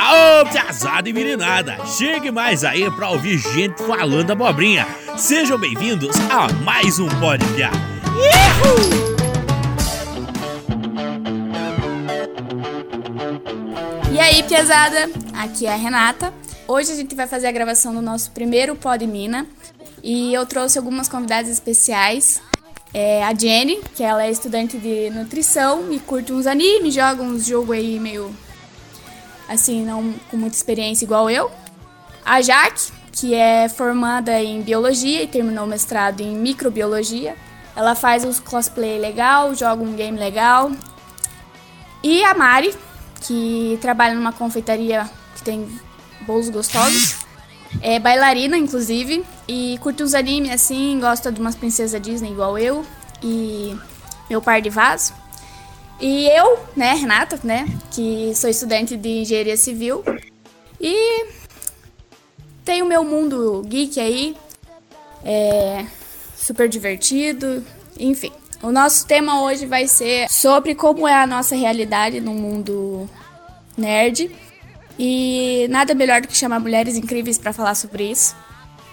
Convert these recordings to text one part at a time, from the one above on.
Ô, piazada e meninada, chegue mais aí pra ouvir gente falando abobrinha. Sejam bem-vindos a mais um Pode Piar. E aí, piazada? Aqui é a Renata. Hoje a gente vai fazer a gravação do nosso primeiro Pod Mina e eu trouxe algumas convidadas especiais. É a Jenny, que ela é estudante de nutrição e curte uns animes, joga uns jogos aí meio assim, não com muita experiência igual eu. A Jaque, que é formada em biologia e terminou o mestrado em microbiologia. Ela faz uns cosplay legal, joga um game legal. E a Mari, que trabalha numa confeitaria que tem bolos gostosos. É bailarina, inclusive, e curte uns animes assim, gosta de umas princesas Disney igual eu. E meu par de vaso. E eu, né, Renata, né, que sou estudante de engenharia civil. E tenho meu mundo geek aí. É super divertido, enfim. O nosso tema hoje vai ser sobre como é a nossa realidade no mundo nerd. E nada melhor do que chamar mulheres incríveis para falar sobre isso,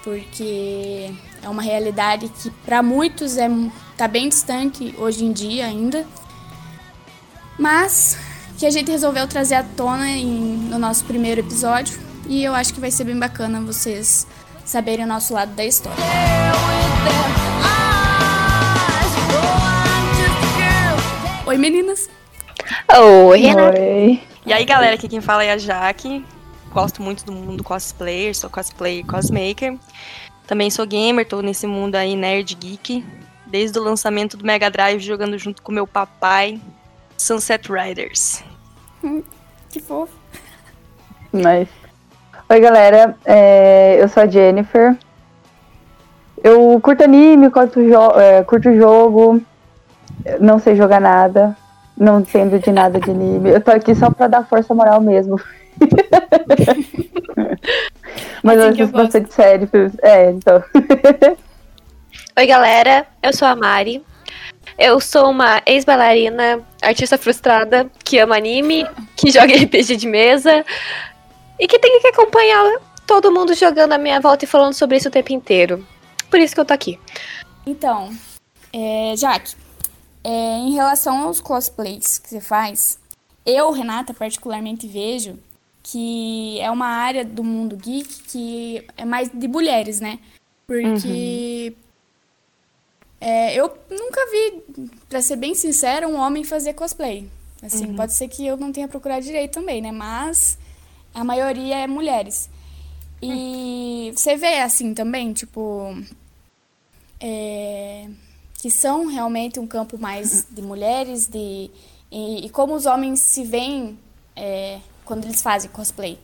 porque é uma realidade que para muitos é tá bem distante hoje em dia ainda mas que a gente resolveu trazer à tona em, no nosso primeiro episódio e eu acho que vai ser bem bacana vocês saberem o nosso lado da história. Oi meninas! Oi, Renata! Oi. E aí galera, aqui quem fala é a Jaque. Gosto muito do mundo cosplayer, sou cosplayer e cosmaker. Também sou gamer, tô nesse mundo aí nerd geek. Desde o lançamento do Mega Drive jogando junto com meu papai, Sunset Riders. Que fofo. Nice. Oi, galera. É, eu sou a Jennifer. Eu curto anime, curto, jo é, curto jogo. Não sei jogar nada. Não entendo de nada de anime. Eu tô aqui só pra dar força moral mesmo. Mas Assim eu que eu assisto bastante série. É, então. Oi, galera. Eu sou a Mari. Eu sou uma ex-bailarina, artista frustrada, que ama anime, que joga RPG de mesa e que tem que acompanhar todo mundo jogando à minha volta e falando sobre isso o tempo inteiro. Por isso que eu tô aqui. Então, é, Jaque, é, em relação aos cosplays que você faz, eu, Renata, particularmente vejo que é uma área do mundo geek que é mais de mulheres, né? Porque é, eu nunca vi, pra ser bem sincera, um homem fazer cosplay. Assim, pode ser que eu não tenha procurado direito também, né? Mas a maioria é mulheres. E você vê assim também, tipo. é, que são realmente um campo mais de mulheres, de. E, e como os homens se veem é, quando eles fazem cosplay.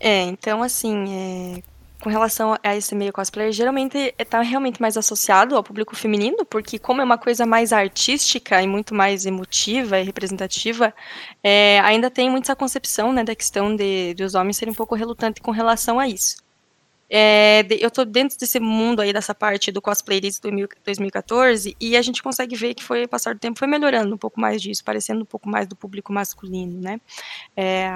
É, então assim, é, com relação a esse meio cosplayer, geralmente está realmente mais associado ao público feminino, porque como é uma coisa mais artística e muito mais emotiva e representativa, é, ainda tem muito essa concepção né, da questão de, de os homens serem um pouco relutantes com relação a isso. É, eu tô dentro desse mundo aí, dessa parte do cosplay desde 2000 2014, e a gente consegue ver que foi, passar do tempo, foi melhorando um pouco mais disso, parecendo um pouco mais do público masculino, né? É,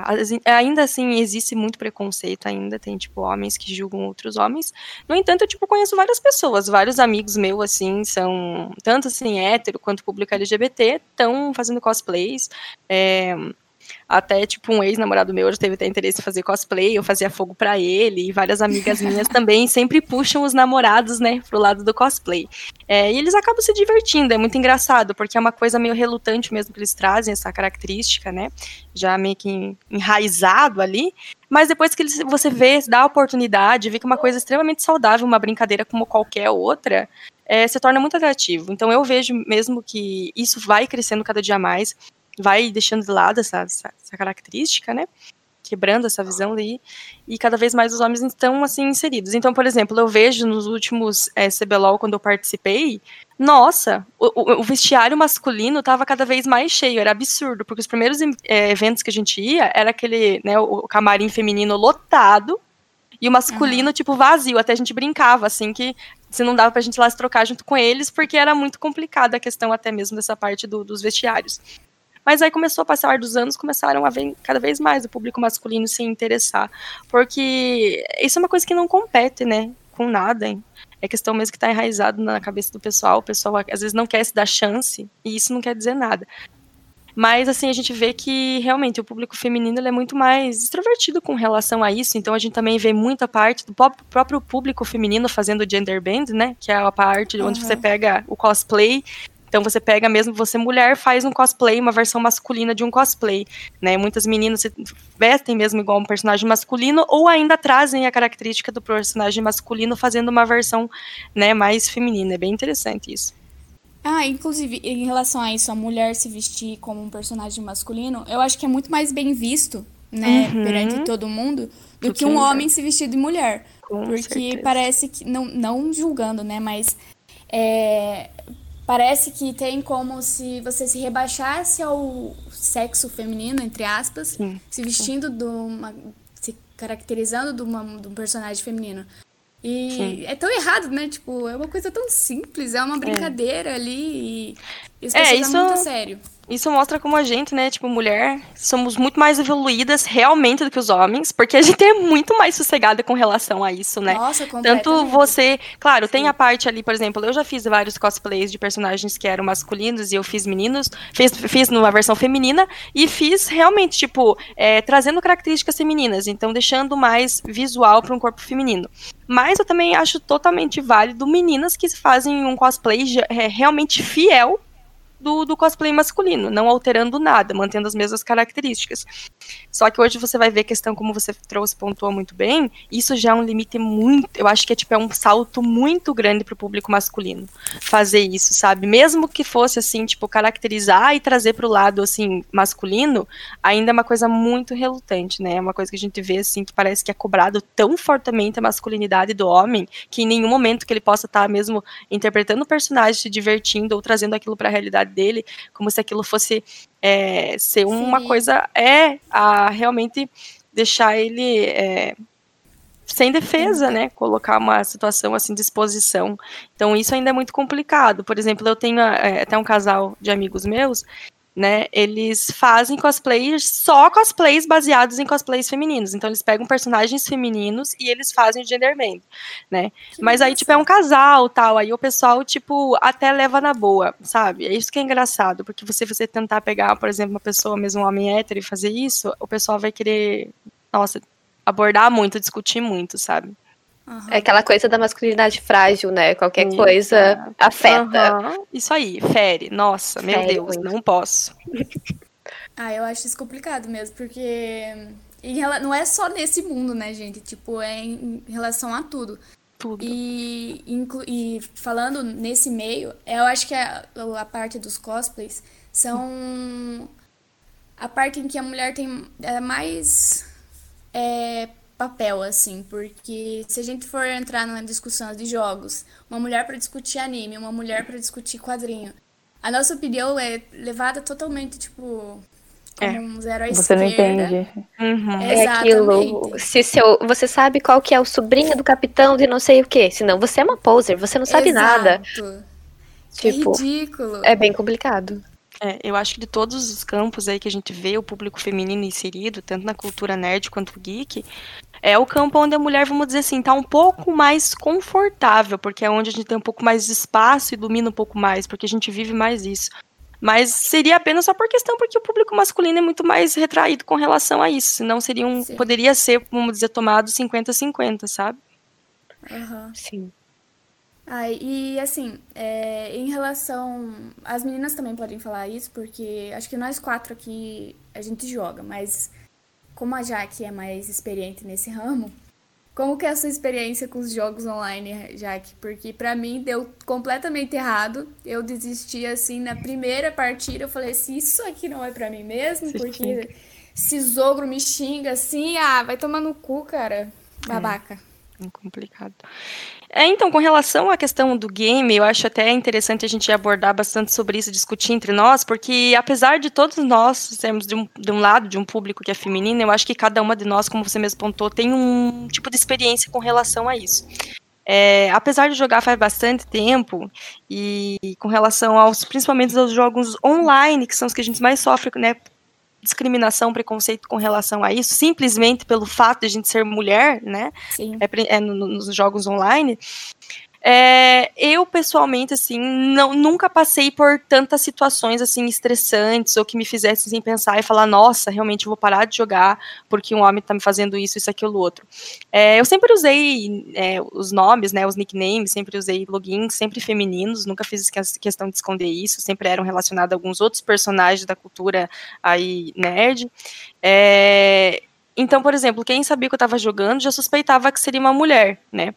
ainda assim, existe muito preconceito, ainda tem, tipo, homens que julgam outros homens. No entanto, eu, tipo, conheço várias pessoas, vários amigos meus, assim, são, tanto, assim, hétero quanto público LGBT, estão fazendo cosplays, é, até, tipo, um ex-namorado meu já teve até interesse em fazer cosplay, eu fazia fogo pra ele, e várias amigas minhas também sempre puxam os namorados, né, pro lado do cosplay. É, e eles acabam se divertindo, é muito engraçado, porque é uma coisa meio relutante mesmo que eles trazem, essa característica, né, já meio que en- enraizado ali, mas depois que eles, você vê, dá a oportunidade, vê que é uma coisa extremamente saudável, uma brincadeira como qualquer outra, é, se torna muito atrativo. Então eu vejo mesmo que isso vai crescendo cada dia mais, vai deixando de lado essa, essa, essa característica, né? Quebrando essa visão daí, e cada vez mais os homens estão assim inseridos. Então, por exemplo, eu vejo nos últimos é, CBLOL, quando eu participei, nossa, o, o- o vestiário masculino estava cada vez mais cheio, era absurdo, porque os primeiros é, eventos que a gente ia era aquele, né, o, camarim feminino lotado e o masculino, tipo, vazio. Até a gente brincava, assim, que se não dava pra gente ir lá se trocar junto com eles, porque era muito complicada a questão até mesmo dessa parte do- dos vestiários. Mas aí começou a passar dos anos, começaram a ver cada vez mais o público masculino se interessar. Porque isso é uma coisa que não compete, né? Com nada, hein? É questão mesmo que está enraizado na cabeça do pessoal. O pessoal às vezes não quer se dar chance, e isso não quer dizer nada. Mas, assim, a gente vê que realmente o público feminino é muito mais extrovertido com relação a isso. Então, a gente também vê muita parte do próprio público feminino fazendo gender band, né? Que é a parte uhum. onde você pega o cosplay então você pega mesmo, você mulher faz um cosplay, uma versão masculina de um cosplay, né? Muitas meninas se vestem mesmo igual um personagem masculino ou ainda trazem a característica do personagem masculino fazendo uma versão, né, mais feminina. É bem interessante isso. Ah, inclusive, em relação a isso, a mulher se vestir como um personagem masculino, eu acho que é muito mais bem visto, né, uhum. perante todo mundo, do que um homem se vestir de mulher. Com porque certeza. parece que, não, não julgando, né, mas é, parece que tem como se você se rebaixasse ao sexo feminino, entre aspas, sim, se vestindo de uma. se caracterizando de, uma, de um personagem feminino. E Sim. é tão errado, né? Tipo, é uma coisa tão simples, é uma é. brincadeira é. ali e isso é, isso, muito sério. Isso mostra como a gente, né, tipo, mulher, somos muito mais evoluídas realmente do que os homens, porque a gente é muito mais sossegada com relação a isso, né? Nossa, Tanto você, claro, Sim. tem a parte ali, por exemplo, eu já fiz vários cosplays de personagens que eram masculinos e eu fiz meninos, fiz, fiz numa versão feminina e fiz realmente, tipo, é, trazendo características femininas, então deixando mais visual para um corpo feminino. Mas eu também acho totalmente válido meninas que fazem um cosplay é, realmente fiel do, do, cosplay masculino, não alterando nada, mantendo as mesmas características. Só que hoje você vai ver a questão, como você trouxe, pontuou muito bem, isso já é um limite muito, eu acho que é tipo é um salto muito grande para o público masculino fazer isso, sabe? Mesmo que fosse assim, tipo, caracterizar e trazer para o lado assim masculino, ainda é uma coisa muito relutante, né? É uma coisa que a gente vê assim que parece que é cobrado tão fortemente a masculinidade do homem que em nenhum momento que ele possa estar tá mesmo interpretando o personagem, se divertindo ou trazendo aquilo para a realidade dele, como se aquilo fosse é, ser uma Sim. coisa. É, a realmente deixar ele. É, sem defesa, né? Colocar uma situação assim de exposição. Então isso ainda é muito complicado. Por exemplo, eu tenho é, até um casal de amigos meus né? Eles fazem cosplays, só cosplays baseados em cosplays femininos. Então eles pegam personagens femininos e eles fazem o genderman, né? Que Mas aí, tipo, é um casal, tal, aí o pessoal, tipo, até leva na boa, sabe? É isso que é engraçado, porque você, você tentar pegar, por exemplo, uma pessoa, mesmo um homem hétero e fazer isso, o pessoal vai querer, nossa, abordar muito, discutir muito, sabe? Uhum. É aquela coisa da masculinidade frágil, né? Qualquer coisa afeta. Uhum. Isso aí, fere. Nossa, fere meu Deus, muito. não posso. Ah, eu acho isso complicado mesmo, porque não é só nesse mundo, né, gente? Tipo, é em relação a tudo. Tudo. E, e falando nesse meio, eu acho que a, a parte dos cosplays são a parte em que a mulher tem é mais é, papel, assim, porque se a gente for entrar numa discussão de jogos, uma mulher para discutir anime, uma mulher para discutir quadrinho, a nossa opinião é levada totalmente, tipo, como é. um zero à Você esquerda. não entende. Uhum. É aquilo. Se seu, você sabe qual que é o sobrinho do capitão de não sei o que. Senão você é uma poser, você não sabe Exato. nada. É tipo, é ridículo. É bem complicado. É, eu acho que de todos os campos aí que a gente vê o público feminino inserido, tanto na cultura nerd quanto geek, é o campo onde a mulher, vamos dizer assim, tá um pouco mais confortável, porque é onde a gente tem um pouco mais de espaço e domina um pouco mais, porque a gente vive mais isso. Mas seria apenas só por questão porque o público masculino é muito mais retraído com relação a isso. Senão seria um, poderia ser, vamos dizer, tomado 50-50, sabe? Uhum. Sim. Ah, e assim, é, em relação. As meninas também podem falar isso, porque acho que nós quatro aqui a gente joga, mas como a Jaque é mais experiente nesse ramo, como que é a sua experiência com os jogos online, Jaque? Porque para mim deu completamente errado. Eu desisti assim na primeira partida. Eu falei assim, isso aqui não é para mim mesmo, porque esse zogro me xinga assim, ah, vai tomar no cu, cara. Babaca. É. É complicado. É, então, com relação à questão do game, eu acho até interessante a gente abordar bastante sobre isso, discutir entre nós, porque apesar de todos nós sermos de um, de um lado, de um público que é feminino, eu acho que cada uma de nós, como você mesmo pontuou, tem um tipo de experiência com relação a isso. é, apesar de jogar faz bastante tempo, e com relação aos, principalmente aos jogos online, que são os que a gente mais sofre, né, discriminação, preconceito com relação a isso, simplesmente pelo fato de a gente ser mulher, né, é, é, nos jogos online, é, eu, pessoalmente, assim, não, nunca passei por tantas situações, assim, estressantes ou que me fizessem assim, pensar e falar, nossa, realmente vou parar de jogar porque um homem tá me fazendo isso, isso, aquilo, outro. É, eu sempre usei é, os nomes, né, os nicknames, sempre usei logins, sempre femininos, nunca fiz questão de esconder isso, sempre eram relacionados a alguns outros personagens da cultura aí nerd. É, então, por exemplo, quem sabia que eu estava jogando já suspeitava que seria uma mulher, né?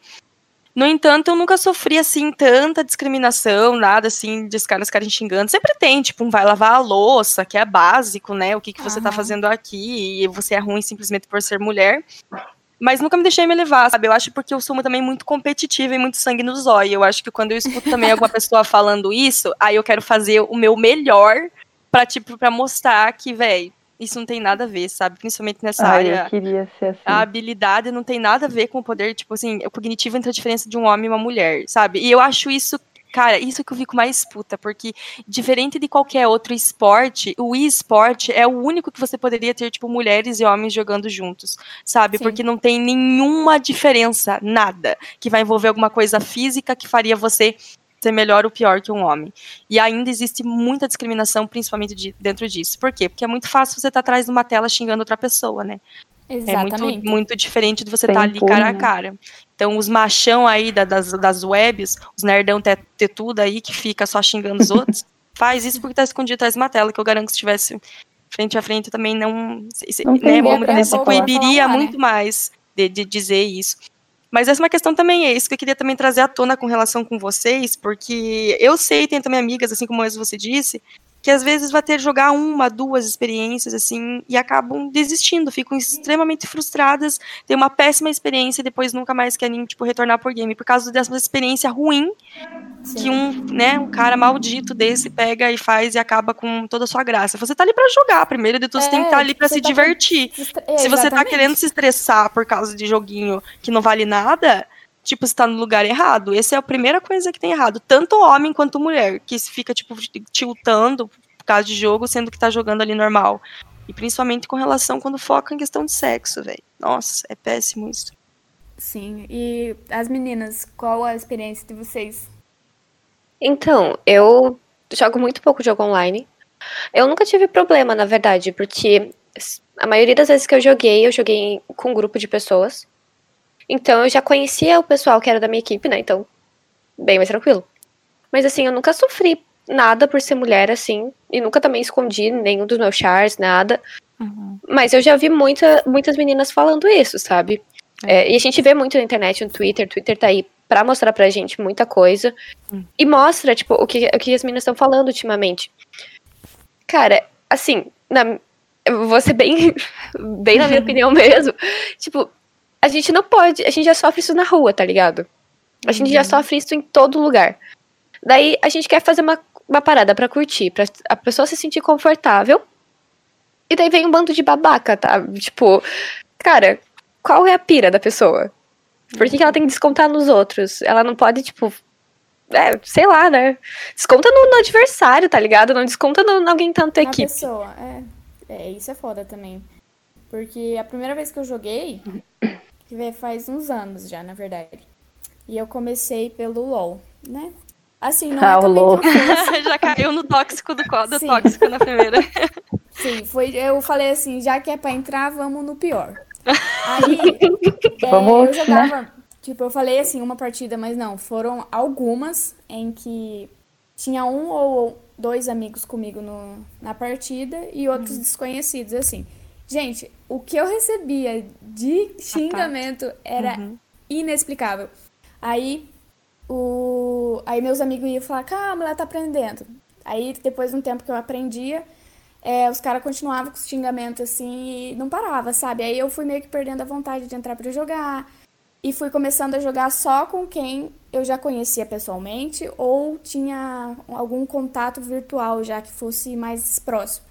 No entanto, eu nunca sofri, assim, tanta discriminação, nada, assim, de os caras ficarem xingando. Sempre tem, tipo, um vai lavar a louça, que é básico, né? O que, que você uhum. tá fazendo aqui, e você é ruim simplesmente por ser mulher. Mas nunca me deixei me levar, sabe? Eu acho porque eu sou também muito competitiva e muito sangue no zóio. Eu acho que quando eu escuto também alguma pessoa falando isso, aí eu quero fazer o meu melhor pra, tipo, pra mostrar que, velho, isso não tem nada a ver, sabe? Principalmente nessa Ai, área. Eu queria ser assim. A habilidade não tem nada a ver com o poder, tipo assim, o cognitivo entre a diferença de um homem e uma mulher, sabe? E eu acho isso Cara, isso que eu fico mais puta, porque diferente de qualquer outro esporte, o e-sport é o único que você poderia ter, tipo, mulheres e homens jogando juntos, sabe? Sim. Porque não tem nenhuma diferença, nada, que vai envolver alguma coisa física que faria você ser melhor ou pior que um homem. E ainda existe muita discriminação, principalmente de, dentro disso. Por quê? Porque é muito fácil você estar tá atrás de uma tela xingando outra pessoa, né? Exatamente. É muito, muito diferente de você estar tá ali cara a cara. Então, os machão aí da, das, das webs, os nerdão ter, ter tudo aí que fica só xingando os outros, faz isso porque tá escondido atrás de uma tela, que eu garanto que se tivesse frente a frente também não, se, não né, se coibiria muito mais de, de dizer isso. Mas essa é uma questão também, é isso que eu queria também trazer à tona com relação com vocês, porque eu sei, tem também amigas, assim como você disse, que às vezes vai ter jogar uma, duas experiências assim e acabam desistindo, ficam extremamente frustradas, tem uma péssima experiência e depois nunca mais querem tipo retornar por game por causa dessa experiência ruim Sim. que um, né, um cara maldito desse pega e faz e acaba com toda a sua graça. Você tá ali para jogar, primeiro de tudo, é, você tem que estar tá ali para se tá divertir. É, se você tá querendo se estressar por causa de joguinho que não vale nada, tipo, você tá no lugar errado. Essa é a primeira coisa que tem errado. Tanto homem quanto mulher, que fica, tipo, tiltando por causa de jogo, sendo que tá jogando ali normal. E principalmente com relação quando foca em questão de sexo, velho. Nossa, é péssimo isso. Sim, e as meninas, qual a experiência de vocês? Então, eu jogo muito pouco jogo online. Eu nunca tive problema, na verdade, porque a maioria das vezes que eu joguei, eu joguei com um grupo de pessoas. Então eu já conhecia o pessoal que era da minha equipe, né? Então, bem mais tranquilo. Mas assim, eu nunca sofri nada por ser mulher, assim. E nunca também escondi nenhum dos meus chars, nada. Uhum. Mas eu já vi muita, muitas meninas falando isso, sabe? É. É, e a gente vê muito na internet, no Twitter. Twitter tá aí pra mostrar pra gente muita coisa. Uhum. E mostra, tipo, o que, o que as meninas estão falando ultimamente. Cara, assim, na, vou ser bem, bem na minha opinião mesmo. Tipo, a gente não pode, a gente já sofre isso na rua, tá ligado? A gente já uhum. sofre isso em todo lugar. Daí a gente quer fazer uma, uma parada para curtir, pra a pessoa se sentir confortável. E daí vem um bando de babaca, tá? Tipo, cara, qual é a pira da pessoa? Por que, que ela tem que descontar nos outros? Ela não pode, tipo. É, sei lá, né? Desconta no, no adversário, tá ligado? Não desconta no, no alguém tanto equipe. pessoa, é. É, isso é foda também. Porque a primeira vez que eu joguei, que faz uns anos já, na verdade. E eu comecei pelo LoL, né? Assim, não é ah, é LOL. já caiu no tóxico do, do tóxico na primeira. Sim, foi, eu falei assim, já que é pra entrar, vamos no pior. Aí, é, vamos, eu jogava, né? tipo, eu falei assim, uma partida, mas não, foram algumas em que tinha um ou dois amigos comigo no, na partida e outros uhum. desconhecidos, assim. Gente, o que eu recebia de xingamento era uhum. inexplicável. Aí, o... aí meus amigos iam falar, calma, ela tá aprendendo. Aí, depois de um tempo que eu aprendia, é, os caras continuavam com os xingamentos assim e não parava, sabe? Aí eu fui meio que perdendo a vontade de entrar para jogar. E fui começando a jogar só com quem eu já conhecia pessoalmente ou tinha algum contato virtual já que fosse mais próximo.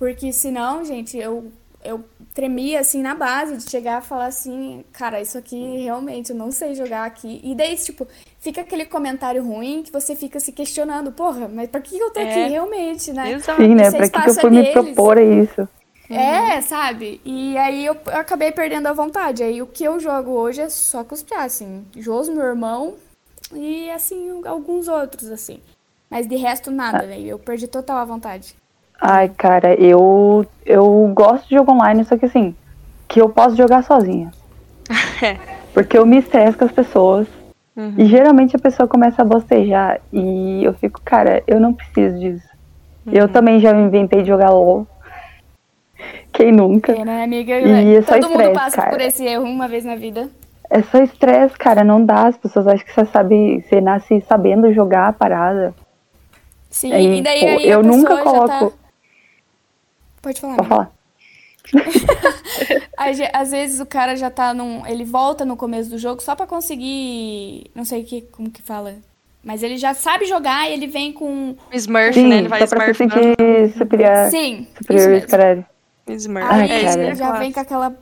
Porque senão, gente, eu eu tremia assim na base de chegar a falar assim, cara, isso aqui realmente eu não sei jogar aqui. E daí, tipo, fica aquele comentário ruim que você fica se questionando, porra, mas pra que eu tô É. aqui realmente, né? Exato. Sim, né? Esse Pra que, que eu é fui me deles. propor a isso? É, sabe? E aí eu, eu acabei perdendo a vontade. Aí o que eu jogo hoje é só cosplay, assim. Joso, meu irmão, e assim, alguns outros, assim. Mas de resto, nada, velho. Eu perdi total a vontade. Ai, cara, eu, eu gosto de jogo online, só que assim, que eu posso jogar sozinha. Porque eu me estresso com as pessoas. E geralmente a pessoa começa a bocejar. E eu fico, cara, eu não preciso disso. Eu também já me inventei de jogar LOL. Quem nunca? É, né, amiga? E é só Todo mundo estresse, passa cara. por esse erro uma vez na vida. É só estresse, cara, não dá. As pessoas acham que você sabe, você nasce sabendo jogar a parada. Sim, Aí, e daí pô, aí a eu nunca já coloco. tá... Pode falar. Pode falar. Às vezes o cara já tá num. Ele volta no começo do jogo só pra conseguir. Não sei que, como que fala. Mas ele já sabe jogar e ele vem com. Smurf, Sim, né? Ele vai só pra se smurfando. sentir superior, Sim, isso superior mesmo. caralho. Smurf. Aí Ai, é, cara. é já vem com aquela.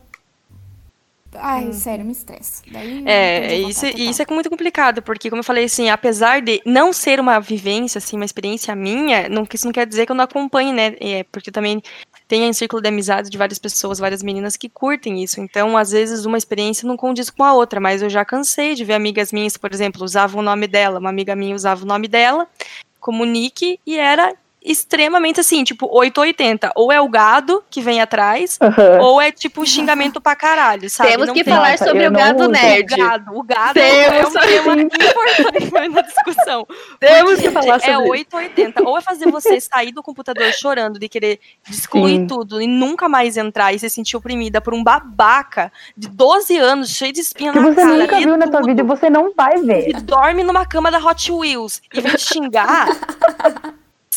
Ai, sério, me estressa. Daí É, isso, e isso é muito complicado, porque, como eu falei, assim, apesar de não ser uma vivência, assim, uma experiência minha, não, isso não quer dizer que eu não acompanhe, né? É, porque também tem um círculo de amizade de várias pessoas, várias meninas que curtem isso. Então, às vezes, uma experiência não condiz com a outra, mas eu já cansei de ver amigas minhas, por exemplo, usavam o nome dela, uma amiga minha usava o nome dela como nick, e era extremamente assim, tipo, 880. Ou é o gado que vem atrás, Aham. ou é tipo xingamento pra caralho, sabe? Temos Não que tem- falar Nossa, sobre o gado uso. nerd. o gado, o gado Temos é um tema importante na discussão. Temos que falar É sobre isso. 880. Ou é fazer você sair do computador chorando de querer excluir Sim. tudo e nunca mais entrar e se sentir oprimida por um babaca de 12 anos, cheio de espinha Que na você cara. nunca lê viu na tua tudo, vida e você não vai ver. E dorme numa cama da Hot Wheels e vem te xingar.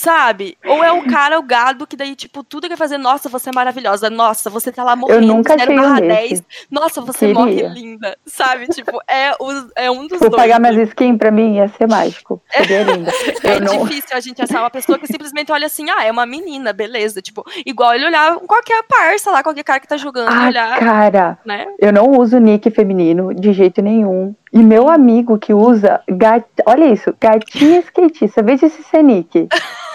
Sabe? Ou é o cara, o gado, que daí, tipo, tudo quer fazer, nossa, você é maravilhosa, nossa, você tá lá morrendo, nunca zero um barra desse. 10, nossa, você Queria. morre linda, sabe? Tipo, é, o, é um dos Vou dois. pagar minhas skins pra mim, ia ser mágico. Seria lindo. É Eu não. difícil a gente achar uma pessoa que simplesmente olha assim, ah, é uma menina, beleza. Tipo, igual ele olhar qualquer parça lá, qualquer cara que tá jogando, Ah, olhar, cara, né? eu não uso nick feminino de jeito nenhum. E meu amigo que usa, gat... olha isso, gatinha skatista, veja esse ser nick.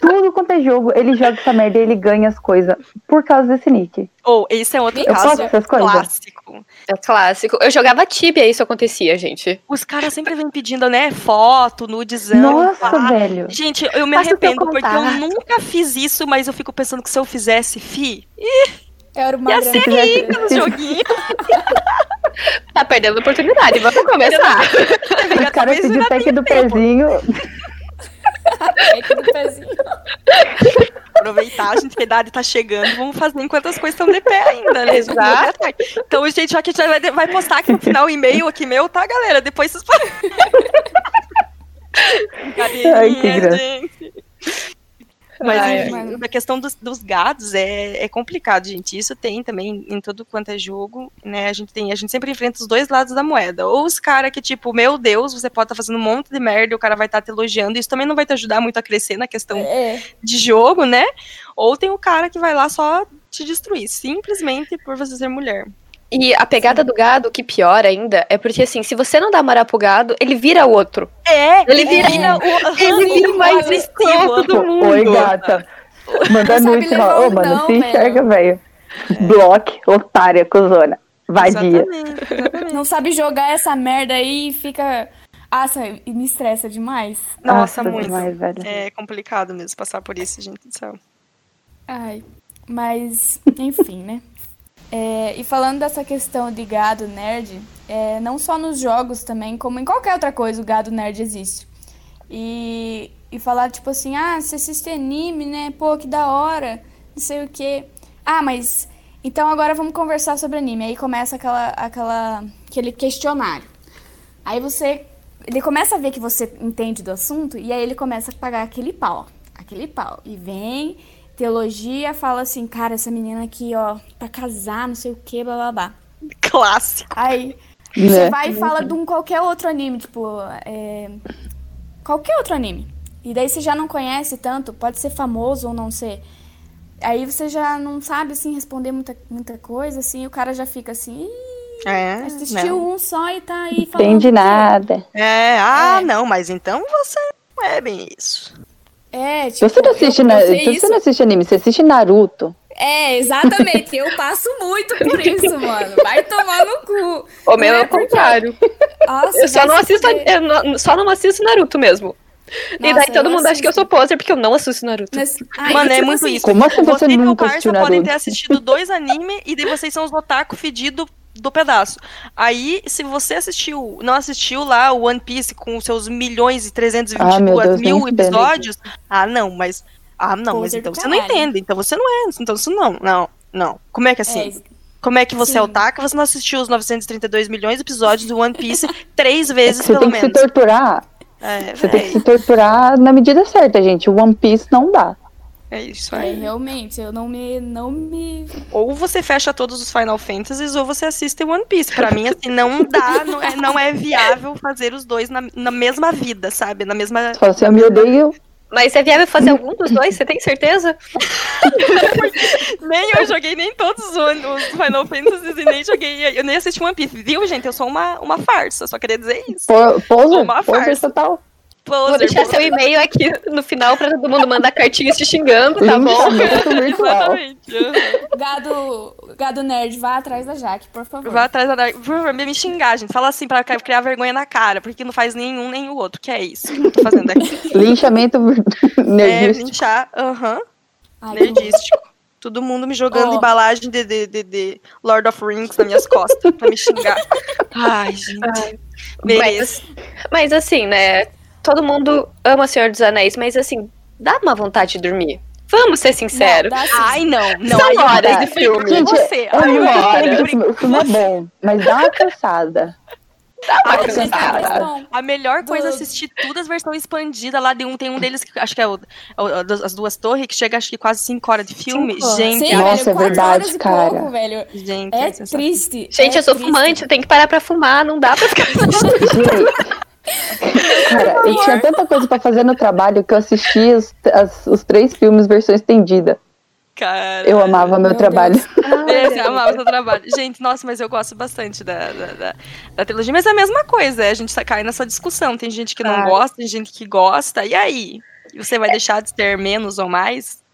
tudo quanto é jogo, ele joga essa merda e ele ganha as coisas por causa desse nick. Ou, esse é outro Eu caso clássico. É clássico. Eu jogava Tibia e isso acontecia, gente. Os caras sempre vêm pedindo, né, foto, nudezão. Nossa, pá. velho. Gente, eu me Passa arrependo, porque eu nunca fiz isso, mas eu fico pensando que se eu fizesse, fi, Era uma ia ser rica no joguinho. Tá perdendo a oportunidade, vamos começar. Os caras ainda pack do pezinho. pack do pezinho. Aproveitar, a gente, que a idade tá chegando, vamos fazer enquanto as coisas estão de pé ainda, né? Exato. Então, gente, já que a gente vai, vai postar aqui no final o e-mail aqui meu, tá, galera? Depois vocês Ai, que graça. Mas, Ai, enfim, ai. a questão dos, dos gados é, é complicado, gente. Isso tem também em todo quanto é jogo, né? A gente tem, a gente sempre enfrenta os dois lados da moeda. Ou os caras que, tipo, meu Deus, você pode estar fazendo um monte de merda e o cara vai estar te elogiando. Isso também não vai te ajudar muito a crescer na questão É, de jogo, né? Ou tem o cara que vai lá só te destruir, simplesmente por você ser mulher. E a pegada do gado, que pior ainda, é porque assim, se você não dá moral pro gado, ele vira o outro. É, Ele vira- o, ele vira o mais escroto do mundo. Oi, gata. Manda levar ó. Ô, mano, não, se enxerga, velho. Bloque, otária, cuzona. Vadia. Exatamente, exatamente. não sabe jogar essa merda aí e fica. Nossa, e me estressa demais. Nossa, Nossa, muito. demais, velho. É complicado mesmo passar por isso, gente do céu. Ai, mas, enfim, né? É, e falando dessa questão de gado nerd, é, não só nos jogos também, como em qualquer outra coisa, o gado nerd existe. E, e falar, tipo assim, ah, você assiste anime, né? Pô, que da hora, não sei o quê. Ah, mas então agora vamos conversar sobre anime. Aí começa aquela, aquela, aquele questionário. Aí você. Ele começa a ver que você entende do assunto e aí ele começa a pagar aquele pau. Aquele pau. E vem, teologia, fala assim, cara, essa menina aqui, ó, pra casar, não sei o que, blá blá blá. Clássico. Aí Né? você vai e fala de um qualquer outro anime, tipo, é, qualquer outro anime. E daí você já não conhece tanto, pode ser famoso ou não ser. Aí você já não sabe, assim, responder muita, muita coisa, assim, e o cara já fica assim, "Ih, É, assistiu não. um só e tá aí falando. Entendi nada. É, ah, É. não, mas então você não é bem isso. É, tipo, você não assiste, eu, na- você não assiste anime, você assiste Naruto. É, exatamente. Eu passo muito por isso, mano. Vai tomar no cu. O meu Não é o contrário. Nossa, Eu só não assisto, eu não- só não assisto Naruto mesmo. e Nossa, daí todo mundo acha que eu sou poser porque eu não assisto Naruto. Mas- aí, Mano, é tipo muito assim, isso. Como assim você e teu nunca assistiu podem ter Naruto? assistido dois animes e daí vocês são os otaku fedidos do pedaço. Aí, se você assistiu, não assistiu lá o One Piece com os seus milhões e 322 Ah, mil episódios, ah, não, mas ah, não, mas Poser então você não entende, então você não é, então isso não, não, não. Como é que assim? É, Como é que você é Sim. otaku? Você não assistiu os 932 milhões de episódios do One Piece três É vezes, você pelo tem que se menos. torturar. É, Você tem que véi, se torturar na medida certa, gente. O One Piece não dá. É isso é, aí. realmente, eu não me, não me. Ou você fecha todos os Final Fantasies ou você assiste One Piece. Pra mim, assim, não dá, não é, não é viável fazer os dois na, na mesma vida, sabe? Na mesma. Fala assim, eu me odeio. Mas é viável fazer algum dos dois? Você tem certeza? Nem eu joguei nem todos os, Final Fantasies e nem joguei. Eu nem assisti One Piece. Viu, gente? Eu sou uma, uma farsa, só queria dizer isso. Po- Poser, Uma poser farsa. total. Vou Poser, deixar seu e-mail aqui no final pra todo mundo mandar cartinhas te xingando, tá bom? Exatamente. Gado, gado nerd, vá atrás da Jaque, por favor. Vai atrás da favor, me xingar, gente. Fala assim pra criar vergonha na cara, porque não faz nenhum nem o outro. Que é isso que eu tô fazendo aqui. Linchamento É, nerdístico. linchar. Aham. Ai, que Nerdístico. Todo mundo me jogando Ó. embalagem de, de, de, de Lord of Rings nas minhas costas pra me xingar. Ai, gente. Beleza. Mas assim, né? Todo mundo ama Senhor dos Anéis, mas assim, dá uma vontade de dormir. Vamos ser sinceros. Não, dá. Ai, não. Não, São horas de filme. Gente, você. é tempo, brinco o filme é bom, mas dá uma cansada. Mas gente, tem a melhor coisa é assistir tudo as versões expandidas lá de um. Tem um deles que acho que é o, é o- as duas torres, que chega acho que quase 5 horas de filme. Cinco. Gente, Sim, Nossa, velho, é verdade, horas e cara. pouco, velho. gente. É sensacional. triste. Gente, é eu sou triste. fumante, eu tenho que parar pra fumar, não dá pra ficar Gente, cara, eu tinha tanta coisa pra fazer no trabalho que eu assisti os, as- os três filmes versão estendida. Cara. Eu amava meu, Meu trabalho. Esse, eu amava o seu trabalho. Gente, nossa, mas eu gosto bastante da, da, da, da trilogia. Mas é a mesma coisa, é, a gente cai nessa discussão. Tem gente que não Claro. gosta, tem gente que gosta. E aí? Você vai deixar de ter menos ou mais?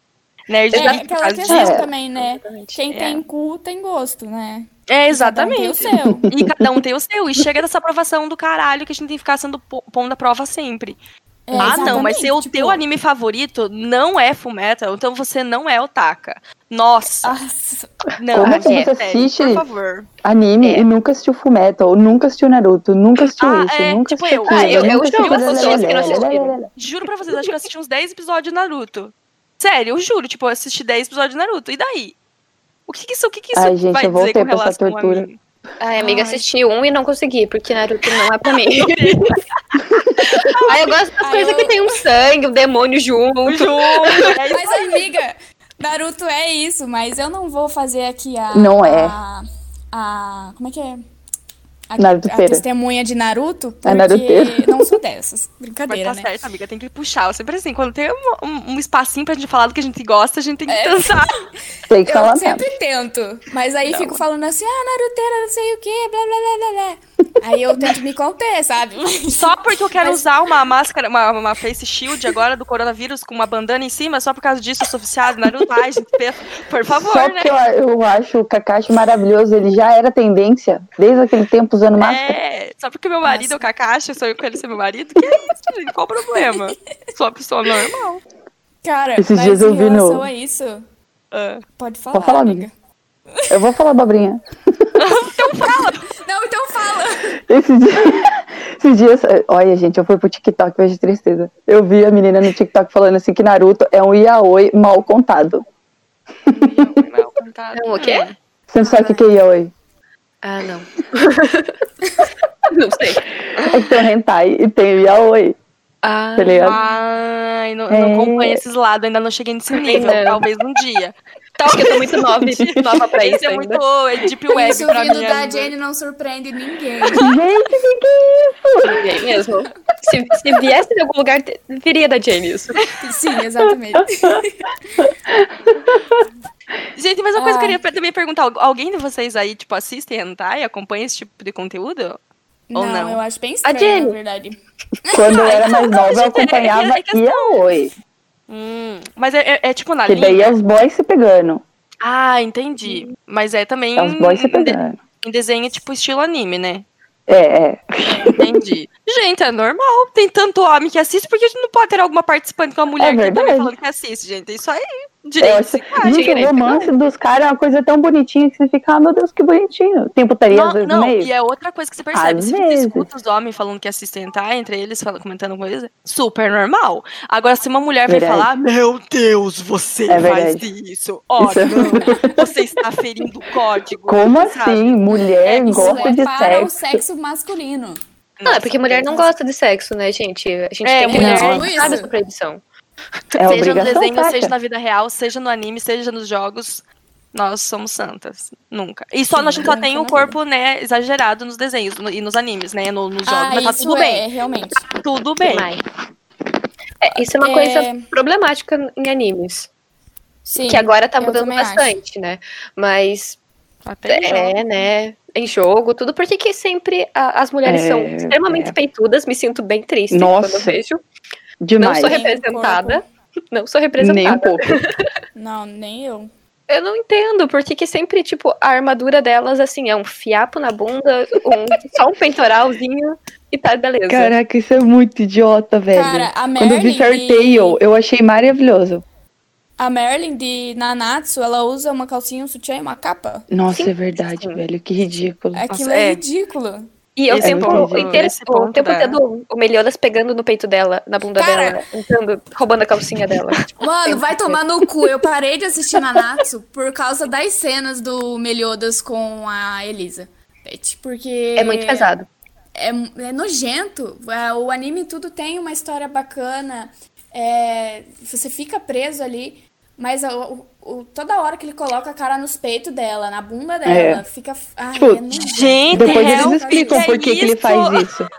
Nerd É geek aquela questão disso? É. também, né? Quem É. tem cu tem gosto, né? É, Cada um tem o exatamente. seu. E cada um tem o seu. E chega dessa aprovação do caralho que a gente tem que ficar sendo po- pondo a prova sempre. É, ah, não, mas exatamente, se o tipo, teu anime favorito não é Fullmetal, então você não é otaka. Nossa, Nossa, não, Como é, assim você sério, assiste por favor. anime É. e nunca assistiu Fullmetal, nunca assistiu Naruto, nunca assistiu Ah, isso, é, nunca tipo assistiu eu. aquilo, Ah, eu- eu nunca assistiu julgo as aquilo, pessoas que não. Juro pra vocês, acho que eu assisti uns 10 episódios de Naruto. Sério, eu juro, tipo, eu assisti 10 episódios de Naruto. E daí? O que que isso, o que que isso Ai, gente, vai eu voltei dizer com pra essa relação a tortura. mim? Ai, amiga, Ai. assisti um e não consegui, porque Naruto não é pra mim. Ai, eu gosto das Ai, coisas eu- que tem um sangue, um demônio junto. Junto, é Mas, amiga, Naruto é isso, mas eu não vou fazer aqui a. Não é. A, a- como é que é? A, a testemunha de Naruto, porque É naruteira. não sou dessas. Mas Brincadeira, tá né? certo, amiga, tem que puxar. Eu sempre assim, quando tem um, um- um espacinho pra gente falar do que a gente gosta, a gente tem que É. tentar. Tem que Eu falar sempre tento, mas aí Não. fico falando assim, ah, Naruteira, não sei o que, blá blá blá blá blá. Aí eu tento me conter, sabe? Mas- Só porque eu quero Mas- usar uma máscara, uma, uma face shield agora do coronavírus com uma bandana em cima, só por causa disso eu sou Naruto. Ai, gente, por favor, Só né? porque eu, eu acho o Kakashi maravilhoso, ele já era tendência, desde aquele tempo usando máscara. É, só porque meu marido Nossa. é o Kakashi, eu sonho com ele ser meu marido, que é isso, gente? Qual o problema? Sou uma pessoa normal. Cara, Esses mas dias eu em vi no- relação a isso, Ah. pode falar, falar, amiga. Eu vou falar abobrinha. Não, então fala. Esses dias, esses dias, olha gente, eu fui pro TikTok hoje de tristeza. Eu vi a menina no TikTok falando assim que Naruto é um yaoi mal contado. Mal cantado. Não, o quê? Você não sabe o que que é yaoi? Ah, não. não sei. É que tem o hentai e tem o yaoi, Ah, tá? Ai, não, É. não acompanho esses lados, ainda não cheguei nesse nível, talvez um dia. TikTok, eu tô muito nova, nova pra isso Esse é muito é Deep Web Isso pra vindo mim. da Jenny não surpreende ninguém. Gente, que que é isso? Ninguém mesmo. Se, se viesse de algum lugar, viria da Jane isso. Sim, exatamente. Gente, mas uma coisa que eu queria também perguntar: al- alguém de vocês aí, tipo, assiste hentai, acompanha esse tipo de conteúdo? Ou não, não? eu acho bem A estranho, Jenny. na verdade. Quando eu era mais nova, eu acompanhava é- é e. Hum, mas é, é- é tipo na Que daí linha? é os boys se pegando. Ah, entendi. Mas é também É os boys se pegando. em desenho tipo estilo anime, né? É, é. Entendi. gente, é normal. Tem tanto homem que assiste, por que a gente não pode ter alguma participante com a mulher É que também falando que assiste, gente? Isso aí, direito. gente, direito. o romance dos caras é uma coisa tão bonitinha que você fica, ah, meu Deus, que bonitinho. Tem putaria às Não, vezes não, no meio. e é outra coisa que você percebe. Às Se você vezes. escuta os homens falando que assistem hentai, entre eles fala- comentando coisa, super normal. Agora, se uma mulher vem falar, meu Deus, você É faz isso. Ó, Isso é- não, você está ferindo o código. Como sabe? assim? Mulher É, gosta é de para o sexo. sexo masculino. Não, é porque mulher não gosta de sexo, né, gente? A gente É, tem que mulher- sabe Isso. essa proibição. É seja no desenho, saca? seja na vida real, seja no anime, seja nos jogos, nós somos santas. Nunca. E só Sim, a gente só tem o na corpo, né, exagerado nos desenhos no- e nos animes, né? no- nos jogos. Ah, mas tá isso tudo é, bem. realmente. Tudo Que bem. mais? É, isso é uma É. coisa problemática em animes. Sim, que agora tá mudando também acho. bastante, né? Mas Até em é, né? Em jogo, tudo. Porque que sempre a- as mulheres É, são extremamente é. peitudas. Me sinto bem triste Nossa, quando eu vejo. Demais. Não sou representada. Não sou Nem um representada. pouco. Não, nem eu. Eu não entendo, porque que sempre, tipo, a armadura delas, assim, é um fiapo na bunda, um, só um peitoralzinho e tá, beleza. Caraca, isso é muito idiota, velho. Cara, a Quando eu vi Merlin Fairy de- Tail, eu achei maravilhoso. A Merlin de Nanatsu, ela usa uma calcinha, um sutiã e uma capa. Nossa, Sim, é verdade, sim. velho. Que ridículo. Aquilo é. é ridículo. E eu tempo ponto- inteiro, o tempo tendo o Meliodas pegando no peito dela, na bunda Cara. dela, entrando, roubando a calcinha dela. Tipo, Mano, vai tomar no cu. Eu parei de assistir Nanatsu por causa das cenas do Meliodas com a Elizabeth. Porque. é muito pesado. É, é nojento. É, O anime tudo tem uma história bacana. É, você fica preso ali. Mas o- o- toda hora que ele coloca a cara nos peitos dela, na bunda dela, É. fica. Ai, Tipo, é. Gente, Depois real, eles explicam por que, que ele faz isso.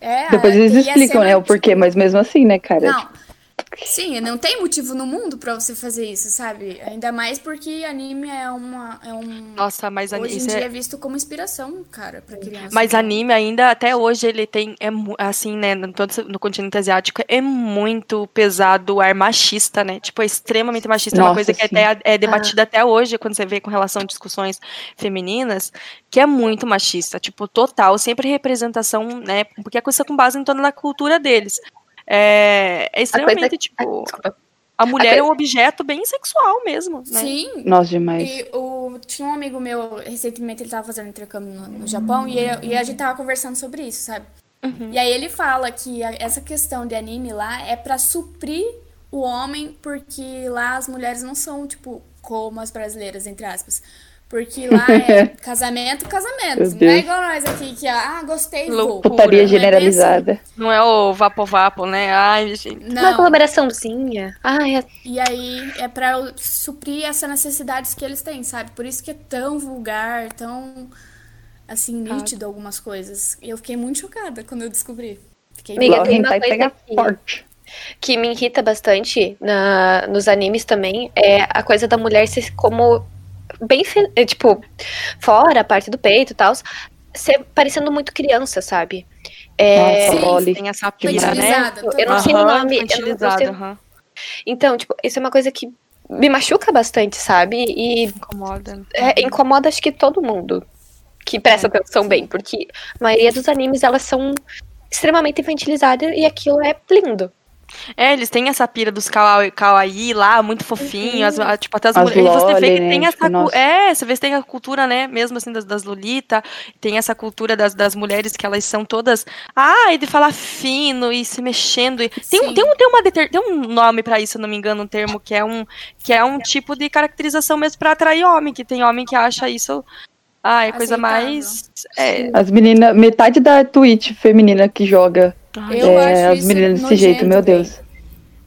É, Depois eles explicam, né, o porquê, mas mesmo assim, né, cara? Não. Sim, não tem motivo no mundo pra você fazer isso, sabe? Ainda mais porque anime é uma é um Nossa, mas ani- hoje em isso dia é- é visto como inspiração, cara, pra criança. Mas anime ainda, até hoje, ele tem, é, assim, né, no, todo no continente asiático, é muito pesado o ar machista, né? Tipo, é extremamente machista. é uma Nossa, coisa que sim. até é debatida até hoje, quando você vê com relação a discussões femininas, que é muito machista. Tipo, total, sempre representação, né? Porque é coisa com base em toda a cultura deles. É, é extremamente, Ah, tipo, desculpa. a mulher é coisa- um objeto bem sexual mesmo, né? Sim. Nossa, demais. E o, tinha um amigo meu, recentemente ele tava fazendo intercâmbio no, no Japão e, eu- e a gente tava conversando sobre isso, sabe? Uhum. E aí ele fala que a- essa questão de anime lá é pra suprir o homem, porque lá as mulheres não são, tipo, como as brasileiras, entre aspas. Porque lá é casamento, casamento. Meu Não é igual nós aqui, que ah, gostei, vou. Loucura. Putaria Não é generalizada. Não é o vapo-vapo, né? Ai, gente. assim. Uma Não, colaboraçãozinha. Ai, é- E aí é pra suprir essas necessidades que eles têm, sabe? Por isso que é tão vulgar, tão assim, nítido algumas coisas. E eu fiquei muito chocada quando eu descobri. Fiquei Amiga, tem uma coisa pega aqui. forte. que me irrita bastante na, nos animes também é a coisa da mulher ser como bem é, tipo fora a parte do peito e tal ser parecendo muito criança sabe é, Nossa, Sim. Tem essa pira, né? infantilizada. eu não sei o nome eu não- sei- então tipo isso é uma coisa que me machuca bastante sabe e Incomoda. é, incomoda acho que todo mundo que presta atenção bem porque a maioria dos animes elas são extremamente infantilizadas e aquilo é lindo É, eles têm essa pira dos kawaii, kawaii lá, muito fofinho, as, a- tipo, até as, As mulheres. Você vê que né? tem Tipo, essa. nossa. É, você vê que tem a cultura, né, mesmo assim, das, das Lolita, tem essa cultura das, das mulheres que elas são todas. Ah, e de falar fino e se mexendo. e- Tem, um- tem, um, tem, uma tem um nome pra isso, se eu não me engano, um termo que é um, que é um tipo de caracterização mesmo pra atrair homem, que tem homem que acha isso. Ah, é coisa Aceitável. mais. É. As meninas, metade da Twitch feminina que joga Ai, Eu é, acho as isso meninas desse jeito, meu véi. Deus.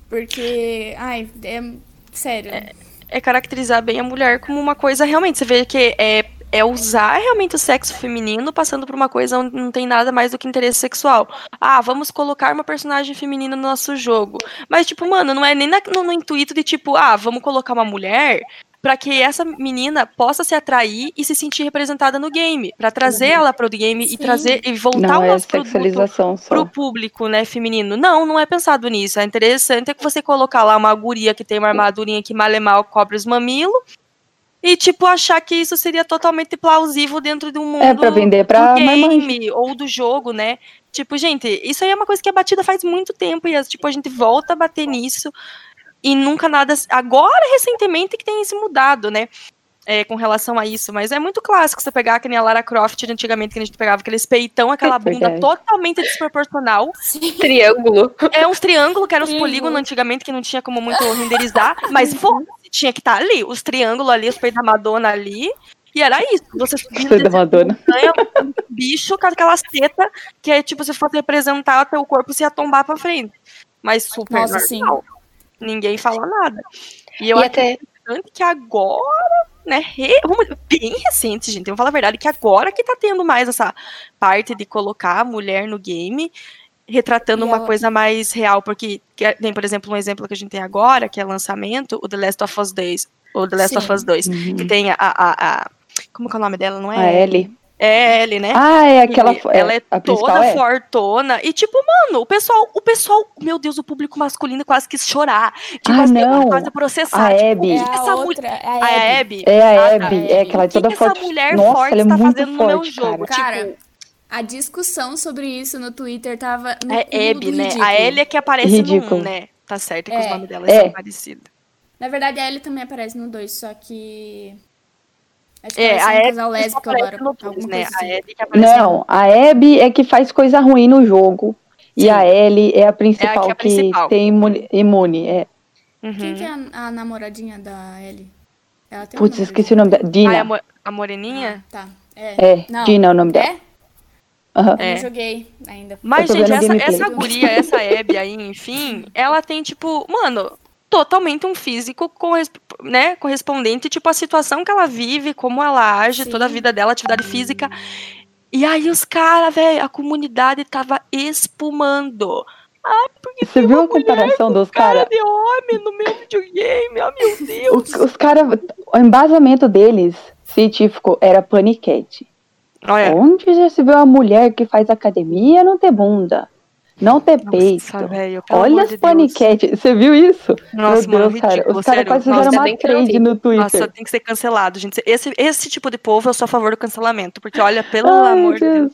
Porque, ai, é sério. é caracterizar bem a mulher como uma coisa realmente. Você vê que é, é usar realmente o sexo feminino passando por uma coisa onde não tem nada mais do que interesse sexual. Ah, vamos colocar uma personagem feminina no nosso jogo. Mas, tipo, mano, não é nem na, no, no intuito de, tipo, ah, vamos colocar uma mulher para que essa menina possa se atrair e se sentir representada no game, para trazer ela para o game Sim. e trazer e voltar Não o é nosso produto sexualização só. pro público, né, feminino. Não, não é pensado nisso. É interessante é que você colocar lá uma guria que tem uma armadurinha que mal e mal cobre os mamilos e, tipo, achar que isso seria totalmente plausível dentro de um mundo É pra vender pra do game ou do jogo, né? Tipo, gente, isso aí é uma coisa que é batida faz muito tempo e, tipo, a gente volta a bater nisso e nunca nada... Agora, recentemente, que tem se mudado, né? É, com relação a isso, mas é muito clássico você pegar que nem a Lara Croft de antigamente, que a gente pegava aqueles peitão, aquela É bunda verdade. totalmente desproporcional, Triângulo. é uns triângulos, que eram os Triângulo. polígonos antigamente, que não tinha como muito renderizar, mas foda-se, tinha que estar ali, os triângulos ali, os peitos da Madonna ali, e era isso, você subindo Foi da Madonna. montanha, um bicho com aquelas tetas, que é tipo, se fosse representar o teu corpo, você ia tombar pra frente. Mas super Nossa, normal. Ninguém fala nada. E eu E até interessante que agora, né, re- bem recente, gente, eu vou falar a verdade, que agora que tá tendo mais essa parte de colocar a mulher no game, retratando E uma ela- coisa mais real, porque que é- tem, por exemplo, um exemplo que a gente tem agora, que é lançamento, o The Last of Us 2, ou The Last Sim. of Us 2, Uhum. que tem a, a, a- como que é o nome dela, não A é? Ellie. É Ellie, né? Ah, é aquela. E ela é toda é. fortona. E, tipo, mano, o pessoal, o pessoal, meu Deus, o público masculino quase quis chorar. Tipo, Ah, assim, não. quase processar. A tipo, Abby. É essa mulher. outra, é A a Abby. É a Ah. Abby, é aquela O que toda que essa forte. mulher Nossa, forte ela é fazendo no meu forte, jogo? cara. Cara, tipo, a discussão sobre isso no Twitter tava no é Abby, né? ridículo. A Ellie é que aparece Ridículo. no 1, né? Tá certo que os É. nomes delas É. são parecidos. Na verdade, a Ellie também aparece no 2, só que... Acho que É, elas a um casal lésbico agora. no 2, alguma né? coisa A assim. Abby que Não, a Abby é que faz coisa ruim no jogo. E Sim. a Ellie é a principal é a que principal. tem imune. imune é. no... Quem Uhum. que é a, a namoradinha da Ellie? Ela tem um Putz, nome, esqueci o né? nome dela. Ah, é a, Dina. mo- a moreninha? Tá, é. É, Não. Dina é o nome dela. É? Eu É. não joguei ainda. Mas, Eu gente, essa, essa guria, essa Abby aí, enfim, ela tem, tipo, mano, totalmente um físico né, correspondente, tipo, a situação que ela vive, como ela age, Sim. toda a vida dela, atividade física. E aí os caras, velho, a comunidade tava espumando. Você viu a comparação dos Cara caras? de homem no meu videogame, oh meu Deus. Os, os caras. O embasamento deles, científico, era paniquete. Olha, Onde já se vê uma mulher que faz academia não ter bunda? Não ter peito? nossa, velho, pelo Olha as de Deus. paniquete. Você viu isso? Nossa, Meu mano, Deus, cara. ridículo, Os caras sério. quase Nossa, fizeram uma trade no Twitter. Nossa, tem que ser cancelado, gente. Esse, esse tipo de povo, eu sou a favor do cancelamento. Porque, olha, pelo Ai, amor de Deus.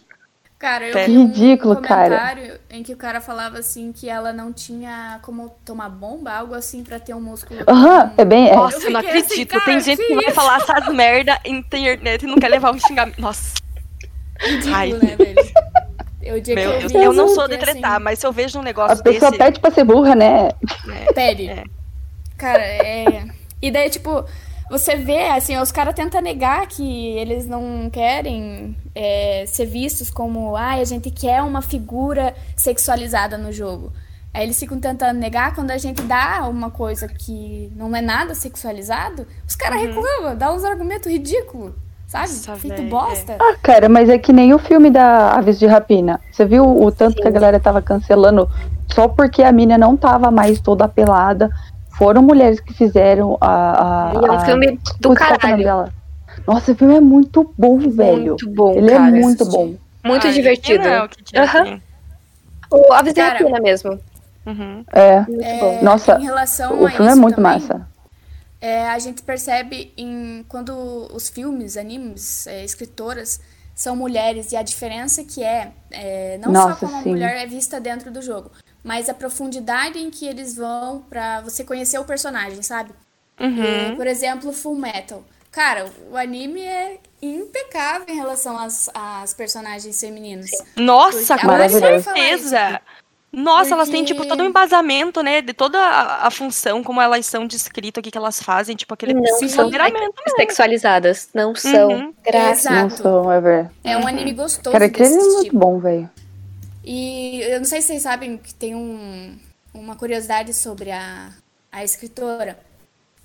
Cara, eu Que vi um ridículo, cara. comentário em que o cara falava assim que ela não tinha como tomar bomba, algo assim, pra ter um músculo. Aham, é bem. É. Nossa, Eu não assim, acredito. cara, Tem gente que que vai isso? falar essas merda em internet e não quer levar um xingamento. Nossa, ridículo, Ai. né, velho? Eu, dia meu eu, vi, Eu não assim, sou de fiquei tretar, assim, mas se eu vejo um negócio A pessoa desse. pede pra ser burra, né? Pede. É. Cara, é. E daí, tipo, você vê, assim, os caras tentam negar que eles não querem é, ser vistos como, ai, a gente quer uma figura sexualizada no jogo. Aí eles ficam tentando negar quando a gente dá uma coisa que não é nada sexualizado, os caras reclamam, dá uns argumentos ridículos, sabe? Nossa, Feito véi, bosta. Ah, cara, mas é que nem o filme da Aves de Rapina. Você viu o tanto que a galera tava cancelando só porque a mina não tava mais toda pelada. Foram mulheres que fizeram a. a, E é um a- filme do qual que é caralho. dela? Nossa, o filme é muito bom, velho. Muito bom, Ele cara. é muito bom. Muito Ai, divertido. Que tinha. O Aves de Rapina mesmo. Uhum. É. Muito É, bom. Nossa, em relação O a filme é muito também, massa. É, a gente percebe em quando os filmes, animes, é, escritoras são mulheres e a diferença que é, é, não Nossa, só como a mulher é vista dentro do jogo, mas a profundidade em que eles vão pra você conhecer o personagem, sabe? Uhum. Por exemplo, Full Metal. Cara, o anime é impecável em relação às, às personagens femininas. Nossa, com certeza. Nossa, elas têm, Porque- tipo, todo o embasamento, né? De toda a, a função, como elas são descritas, o que, que elas fazem, tipo, aquele Não são empoderamento. sexualizadas. Não são. Uhum. Graças. Não sou, ever. É um anime gostoso Cara, aquele é muito bom, velho. E eu não sei se vocês sabem que tem um, uma curiosidade sobre a, a escritora.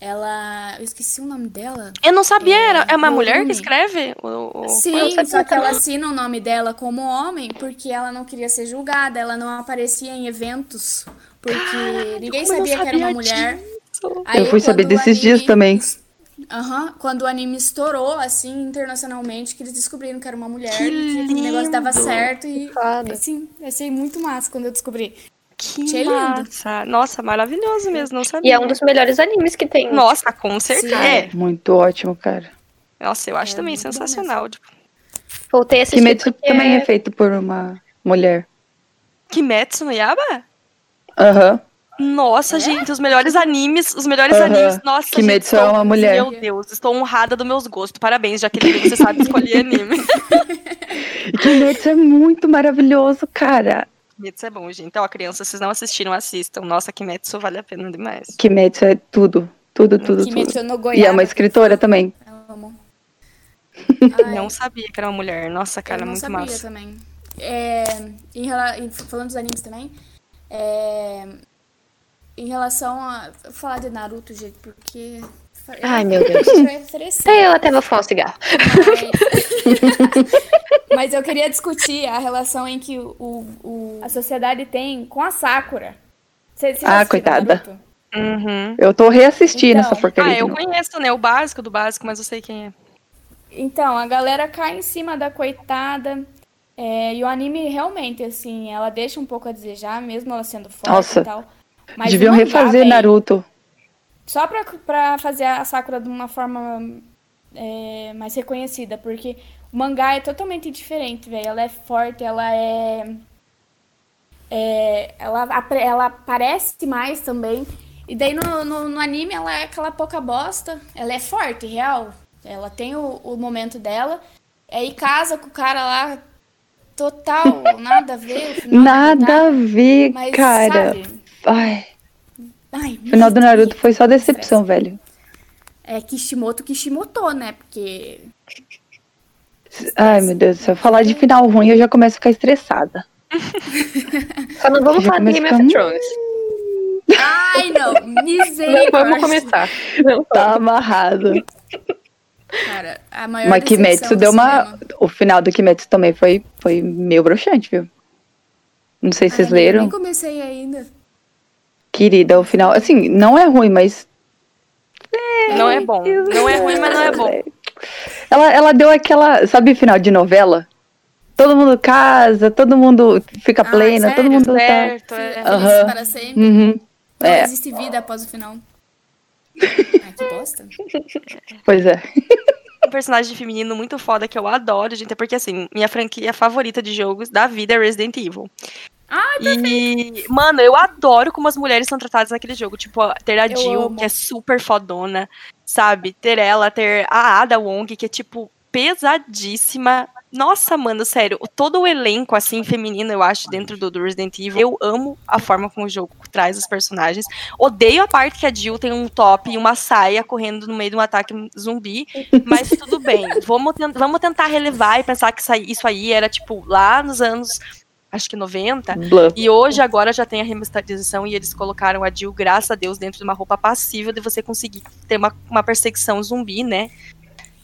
Ela. Eu esqueci o nome dela. Eu não sabia, É, era, é uma mulher que Rumi. escreve? O, o- Sim, sabia só que ela assina o nome dela como homem porque ela não queria ser julgada, ela não aparecia em eventos porque ninguém não sabia que era uma sabia mulher. Aí, Eu fui saber o desses dias anime- também. Aham, quando o anime estourou, assim, internacionalmente, que eles descobriram que era uma mulher, Que que aquele negócio dava certo e, Foda. assim, achei muito massa quando eu descobri. Que Achei lindo. massa. Nossa, maravilhoso mesmo, não sabia. E é um dos melhores animes que tem. Nossa, com certeza. Sim. É. Muito ótimo, cara. Nossa, eu acho É, também sensacional. Tipo, Voltei a assistir. Kimetsu porque também é feito por uma mulher. Kimetsu no Yaba? Aham. Nossa, gente, os melhores animes, os melhores animes. Nossa, Kimetsu gente, é uma mulher. Meu Deus, estou honrada dos meus gostos. Parabéns, Jaqueline, você sabe escolher anime. Kimetsu é muito maravilhoso, cara. Kimetsu é bom, gente. Então, ó, crianças, vocês não assistiram, assistam. Nossa, Kimetsu vale a pena demais. Kimetsu é tudo. Tudo, tudo, tudo. Kimetsu no E Goiás. é uma escritora também. Eu amo. Não sabia que era uma mulher. Nossa, cara, eu não muito sabia massa. também. É, em, rela- em- falando dos animes também, é, em relação a vou falar de Naruto, gente, porque Ai, meu Deus. é interessante. Eu até vou fumar um cigarro. Mas... Mas eu queria discutir a relação em que o, o- a sociedade tem com a Sakura. Você, você já Ah, coitada. Uhum. Eu tô reassistindo Então. essa porcaria. Ah, eu conheço, né? O básico do básico, mas eu sei quem é. Então, a galera cai em cima da coitada. é, e o anime realmente, assim, ela deixa um pouco a desejar, mesmo ela sendo forte Nossa. e tal. Mas Deviam refazer Naruto. Só pra, pra fazer a Sakura de uma forma é, mais reconhecida, porque o mangá é totalmente diferente, velho. Ela é forte, ela é. é, ela, ela aparece mais também. E daí no, no, no anime ela é aquela pouca bosta. Ela é forte, real. Ela tem o, o momento dela. Aí casa com o cara lá, total, nada a ver. o final da Nada a ver, mas, cara. sabe? Ai, Ai, o final do Naruto foi só decepção, velho. É Kishimoto Kishimoto, né? Porque. Ai, meu Deus do céu. Falar de final ruim eu já começo a ficar estressada. Só não vamos falar de Game of Thrones. Ai, não! Não Misericórdia! vamos começar. Não Tá amarrado. Cara, a maior Mas Kimetsu do deu uma. cinema. O final do Kimetsu também foi, foi meio broxante, viu? Não sei se vocês Ai, leram. Nem comecei ainda. Querida, o final. Assim, não é ruim, mas. Não é bom. Não é ruim, mas não é bom. Ela, ela deu aquela. Sabe final de novela? Todo mundo casa, todo mundo fica Ah, pleno, todo sério? mundo tá. Certo, é. Feliz Aham. para sempre. Uhum. Não É. existe vida após o final. Ai, que bosta. Pois é. Um personagem feminino muito foda que eu adoro, gente, é porque assim, minha franquia favorita de jogos da vida é Resident Evil. Ai, E, mano, eu adoro como as mulheres são tratadas naquele jogo. Tipo, ter a Eu Jill, amo. que é super fodona, sabe? Ter ela, ter a Ada Wong, que é, tipo, pesadíssima. Nossa, mano, sério, todo o elenco, assim, feminino, eu acho, dentro do, do Resident Evil. Eu amo a forma como o jogo traz os personagens. Odeio a parte que a Jill tem um top e uma saia correndo no meio de um ataque zumbi. Mas tudo bem. Vamos, vamos tentar relevar e pensar que isso aí era, tipo, lá nos anos, acho que 90. Bluff. E hoje, agora, já tem a remasterização e eles colocaram a Jill, graças a Deus, dentro de uma roupa passível de você conseguir ter uma, uma perseguição zumbi, né?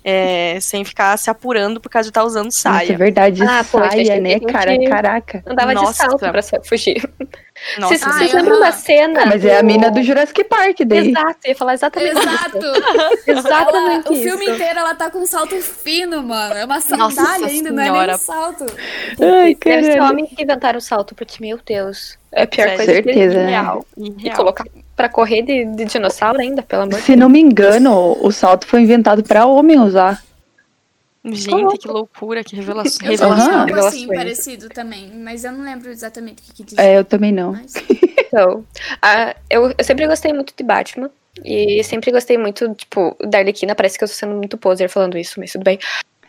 É, sem ficar se apurando por causa de estar usando Nossa, é saia. verdade, Ah, saia, né, cara? que- Caraca. Andava de Nossa. salto pra fugir. Nossa, Vocês vocês lembram da cena? Ah, mas é a mina do Jurassic Park daí. Exato, eu ia falar exatamente Exato! isso. Exatamente Ela- o filme inteiro ela tá com um salto fino, mano. É uma Nossa sandália ainda, não é nem Senhora. um salto. Ai, Deve ser homem que inventaram o salto, porque, meu Deus, é a pior Sério, coisa que certeza, existe. né? Real. E colocar pra correr de, de dinossauro ainda, pelo amor de Se não me engano, o salto foi inventado pra homem usar. Gente, que loucura, que revelação. Eu vi Aham. algo assim Revelações. parecido também, mas eu não lembro exatamente o que, que dizia. É, eu também não. Mas... Então, eu, eu sempre gostei muito de Batman. E sempre gostei muito, tipo, da Arlequina. Parece que eu tô sendo muito poser falando isso, mas tudo bem.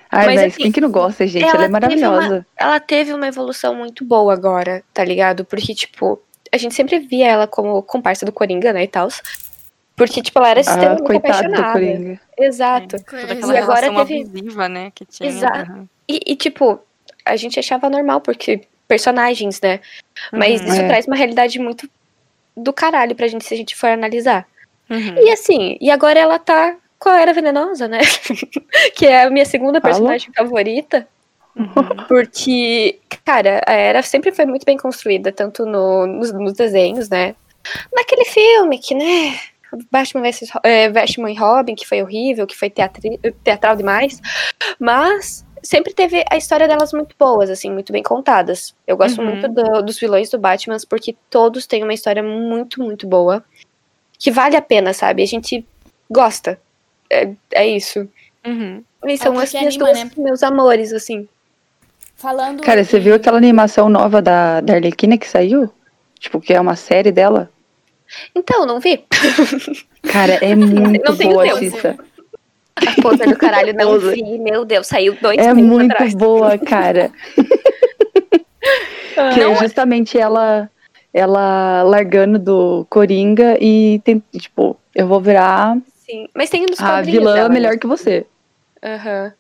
Ai, Mas, mas assim, quem que não gosta, gente? Ela, ela é maravilhosa. teve Ela teve uma evolução muito boa agora, tá ligado? Porque, tipo, a gente sempre via ela como comparsa do Coringa, né, e tal. Porque, tipo, ela era Ah, extremamente coitado do apaixonada. Coringa. Exato. Toda E agora teve- abusiva, né? Que tinha. Exato. Aham. E, e, tipo, a gente achava normal, porque personagens, né? Mas Uhum. isso É. traz uma realidade muito do caralho pra gente se a gente for analisar. Uhum. E assim, e agora ela tá com a Era Venenosa, né? que é a minha segunda Fala. personagem favorita. Uhum. Porque, cara, a Era sempre foi muito bem construída, tanto no, nos, nos desenhos, né? Naquele filme que, né? Batman, vs, é, Batman e Robin, que foi horrível, que foi teatri, teatral demais. Mas sempre teve a história delas muito boas, assim, muito bem contadas. Eu gosto Uhum. muito do- dos vilões do Batman, porque todos têm uma história muito, muito boa. Que vale a pena, sabe? A gente gosta. É, é isso. Uhum. E são porque as minhas anima, duas, né? meus amores, assim. Falando. Cara, você viu aquela animação nova da, da Arlequina que saiu? Tipo, que é uma série dela? Então, não vi. Cara, é muito Não boa, assista. A poser do caralho, não vi. Meu Deus, saiu dois É muito atrás. boa, cara. que é justamente ela ela largando do Coringa e tem, tipo, eu vou virar Sim. Mas tem nos a quadrinhos vilã dela, melhor né? que você. Aham.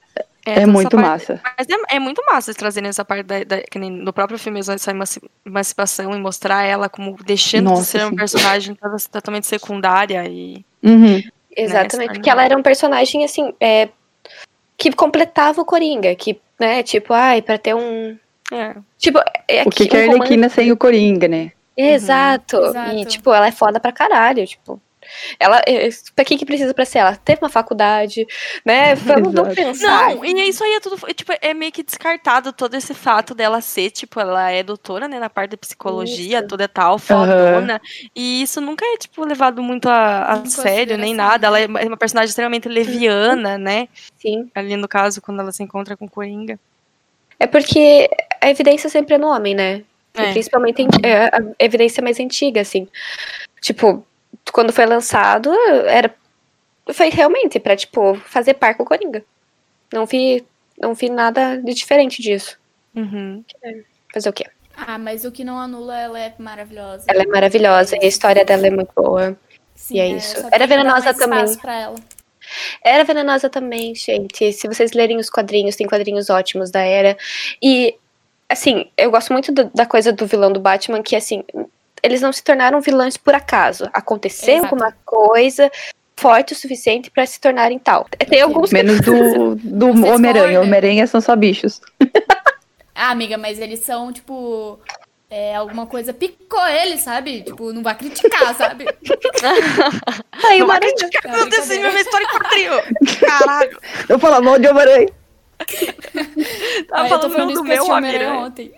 É, toda muito parte- massa. Mas é, é muito massa eles trazerem essa parte da, da- que nem no próprio filme essa emanci- emancipação e mostrar ela como deixando Nossa, de ser sim. um personagem totalmente secundária e Uhum. Exatamente. Né, Porque ela era um personagem, assim, é, que completava o Coringa. Que, né, tipo, ai, pra ter um. é, Tipo, é O que, que é a um romance- Arlequina sem o Coringa, né? Exato. Exato. E, tipo, ela é foda pra caralho, tipo. Ela, é, pra que que precisa pra ser? Ela teve uma faculdade, né? Vamos, Exato. pensar. Não, e isso aí é tudo, tipo, é meio que descartado todo esse fato dela ser, tipo, ela é doutora, né, na parte da psicologia, Isso. toda tal, fodona, e isso nunca é, tipo, levado muito a, a sério, nem nada, ela é uma- é personagem extremamente leviana, né, Sim. ali no caso, quando ela se encontra com o Coringa. É porque a evidência sempre é no homem, né? É. principalmente é, a evidência mais antiga, assim. Tipo, quando foi lançado, era. Foi realmente pra, tipo, fazer par com o Coringa. Não vi, não vi nada de diferente disso. Uhum. Fazer o quê? Ah, mas o que não anula, ela é maravilhosa. Ela é maravilhosa e a história dela é muito boa. Sim, e é eu isso. Era venenosa também. espaço Pra ela. Era venenosa também, gente. Se vocês lerem os quadrinhos, tem quadrinhos ótimos da Era. E, assim, eu gosto muito do- da coisa do vilão do Batman, que, assim, eles não se tornaram vilões por acaso. Aconteceu Exato. alguma coisa forte o suficiente pra se tornarem tal. Tem alguns Menos do, do Homem-Aranha. Homem-Aranha são só bichos. Ah, amiga, mas eles são, tipo. É, alguma coisa picou ele, sabe? Tipo, não vai criticar, sabe? Aí Não vai criticar É meu desenho, brincadeira. minha história em! Caralho! Eu falo mal de Homem-Aranha. Tava Ai, eu tô falando falando do meu Homem-Aranha. ontem.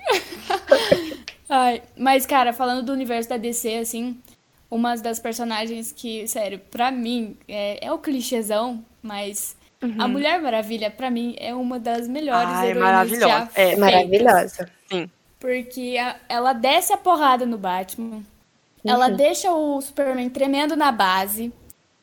Ai, mas, cara, falando do universo da DC, assim, uma das personagens que, sério, pra mim, é, é o clichêzão, mas a Mulher Maravilha, pra mim, é uma das melhores Ai, heroínas maravilhosa. já É. Maravilhosa. Porque a- ela desce a porrada no Batman. Ela Uhum. deixa o Superman tremendo na base.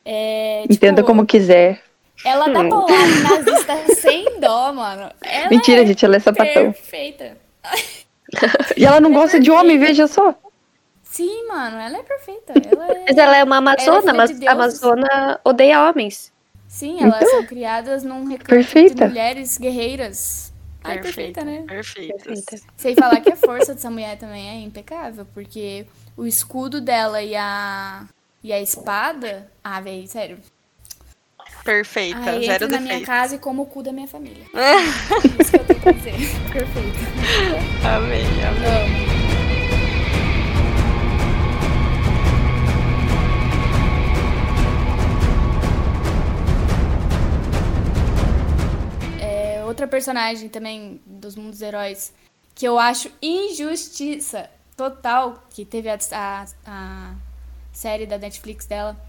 É, tipo, Entenda como quiser. Ela dá paulada em nazista sem dó, mano. Ela Mentira, é gente, ela é sapatão. perfeita. E ela não gosta de homem, veja só. Sim, mano, ela é perfeita. Ela é... Mas ela é uma é amazona, filha mas de a amazona odeia homens. Sim, elas Então, são criadas num recanto perfeita. de mulheres guerreiras. Ai, perfeita, né? Perfeita. Perfeita. Sem falar que a força dessa mulher também é impecável, porque o escudo dela e a e a espada, ah, velho, sério. Perfeita, Ai, zero entra na minha defeito. casa e como o cu da minha família. Isso que eu tenho pra dizer. Perfeita. Amei, amei. Amo. É, outra personagem também dos mundos heróis que eu acho injustiça total, que teve a, a, a série da Netflix dela,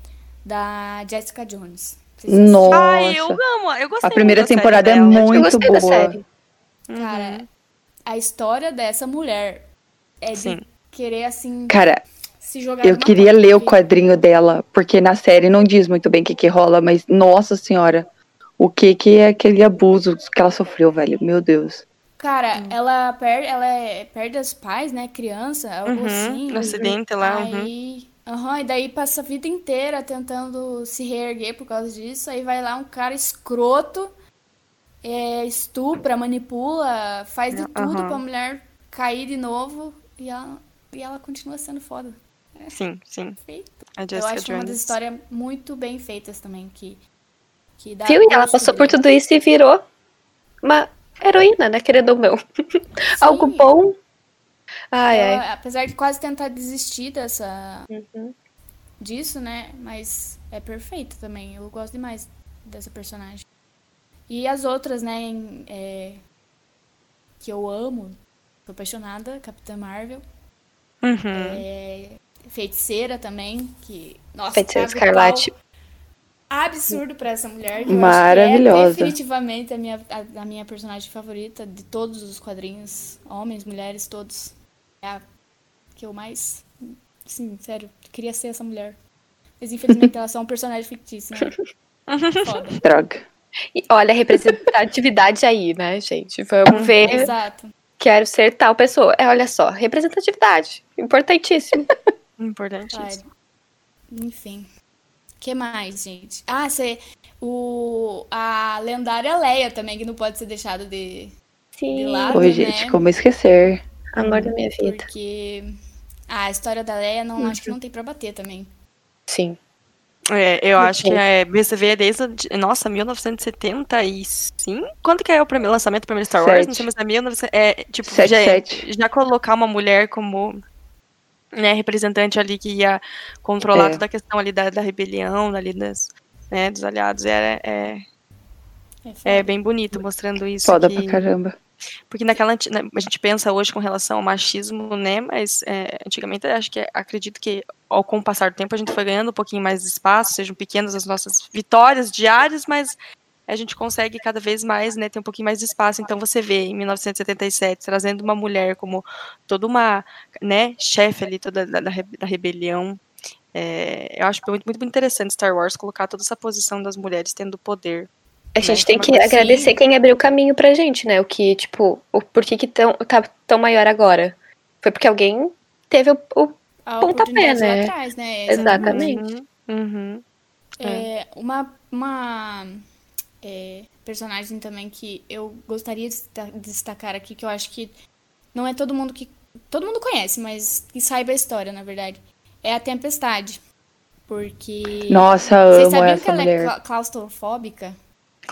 da Jessica Jones. Nossa. Ai, eu amo, eu gostei A primeira muito da série temporada é dela. muito Eu gostei da boa. série. Cara, a história dessa mulher é de Sim. querer, assim, Cara, se jogar eu queria ler o quadrinho dela, porque na série não diz muito bem o que, que rola, mas nossa senhora, o que que é aquele abuso que ela sofreu, velho? Meu Deus. Cara, ela, per ela é- perde os pais, né? Criança, algo Uhum, assim. no acidente lá, uhum. Aham, e daí passa a vida inteira tentando se reerguer por causa disso. Aí vai lá um cara escroto, é, estupra, manipula, faz de tudo Aham. pra mulher cair de novo e ela, e ela continua sendo foda. Sim, sim. Perfeito. A Eu Jessica acho uma das histórias muito bem feitas também, que, que dá Viu? E ela passou por tudo isso e virou uma heroína, né, querendo ou não. Algo bom. Ai, Ela, ai. apesar de quase tentar desistir dessa, Uhum. disso, né? Mas é perfeita também. Eu gosto demais dessa personagem. E as outras, né? em- é, que eu amo. Sou apaixonada. Capitã Marvel. Uhum. É, feiticeira também. Que, nossa, Feiticeira Escarlate. Absurdo pra essa mulher. Que eu Maravilhosa. É definitivamente a minha, a, a minha personagem favorita de todos os quadrinhos. Homens, mulheres, todos. É a que eu mais. Sim, sério. Queria ser essa mulher. Mas infelizmente ela é só um personagem fictício, né? Foda. Droga. E olha a representatividade aí, né, gente? Vamos ver. Exato. Quero ser tal pessoa. É, olha só, representatividade. Importantíssimo. Importante Ai, isso. enfim. O que mais, gente? Ah, você. O, a lendária Leia também, que não pode ser deixada de, de Sim. lado, Oi, né? gente, como esquecer? Amor da minha vida. Porque a história da Leia não acho que não tem pra bater também. Sim. É, eu acho que é, você vê desde, nossa, 1975? Quando que é o primeiro lançamento do primeiro Star Wars? Não sei, mas é 1900, é, tipo, Sete, já, sete. já colocar uma mulher como né, representante ali que ia controlar É. toda a questão ali da, da rebelião, ali das, né, dos aliados, é, é, É, é foda. bem bonito mostrando isso. Foda que- pra caramba. Porque naquela né, a gente pensa hoje com relação ao machismo, né? Mas é, antigamente acho que acredito que ao com o passar do tempo a gente foi ganhando um pouquinho mais de espaço, sejam pequenas as nossas vitórias diárias, mas a gente consegue cada vez mais, né, ter um pouquinho mais de espaço. Então você vê em 1977 trazendo uma mulher como toda uma, né, chefe ali toda da, da rebelião. É, eu acho muito, muito interessante Star Wars colocar toda essa posição das mulheres tendo poder. A gente Né, tem que coisa agradecer assim- quem abriu o caminho pra gente, né? O que, tipo, o porquê que tão, tá tão maior agora. Foi porque alguém teve o. o- A pontapé, né? atrás, né? Exatamente. Uhum, uhum. É, uma uma é, personagem também que eu gostaria de desta- destacar aqui, que eu acho que não é todo mundo que. Todo mundo conhece, mas que saiba a história, na verdade. É a Tempestade. Porque. Nossa, Vocês amo sabiam que essa ela é mulher. cla- claustrofóbica?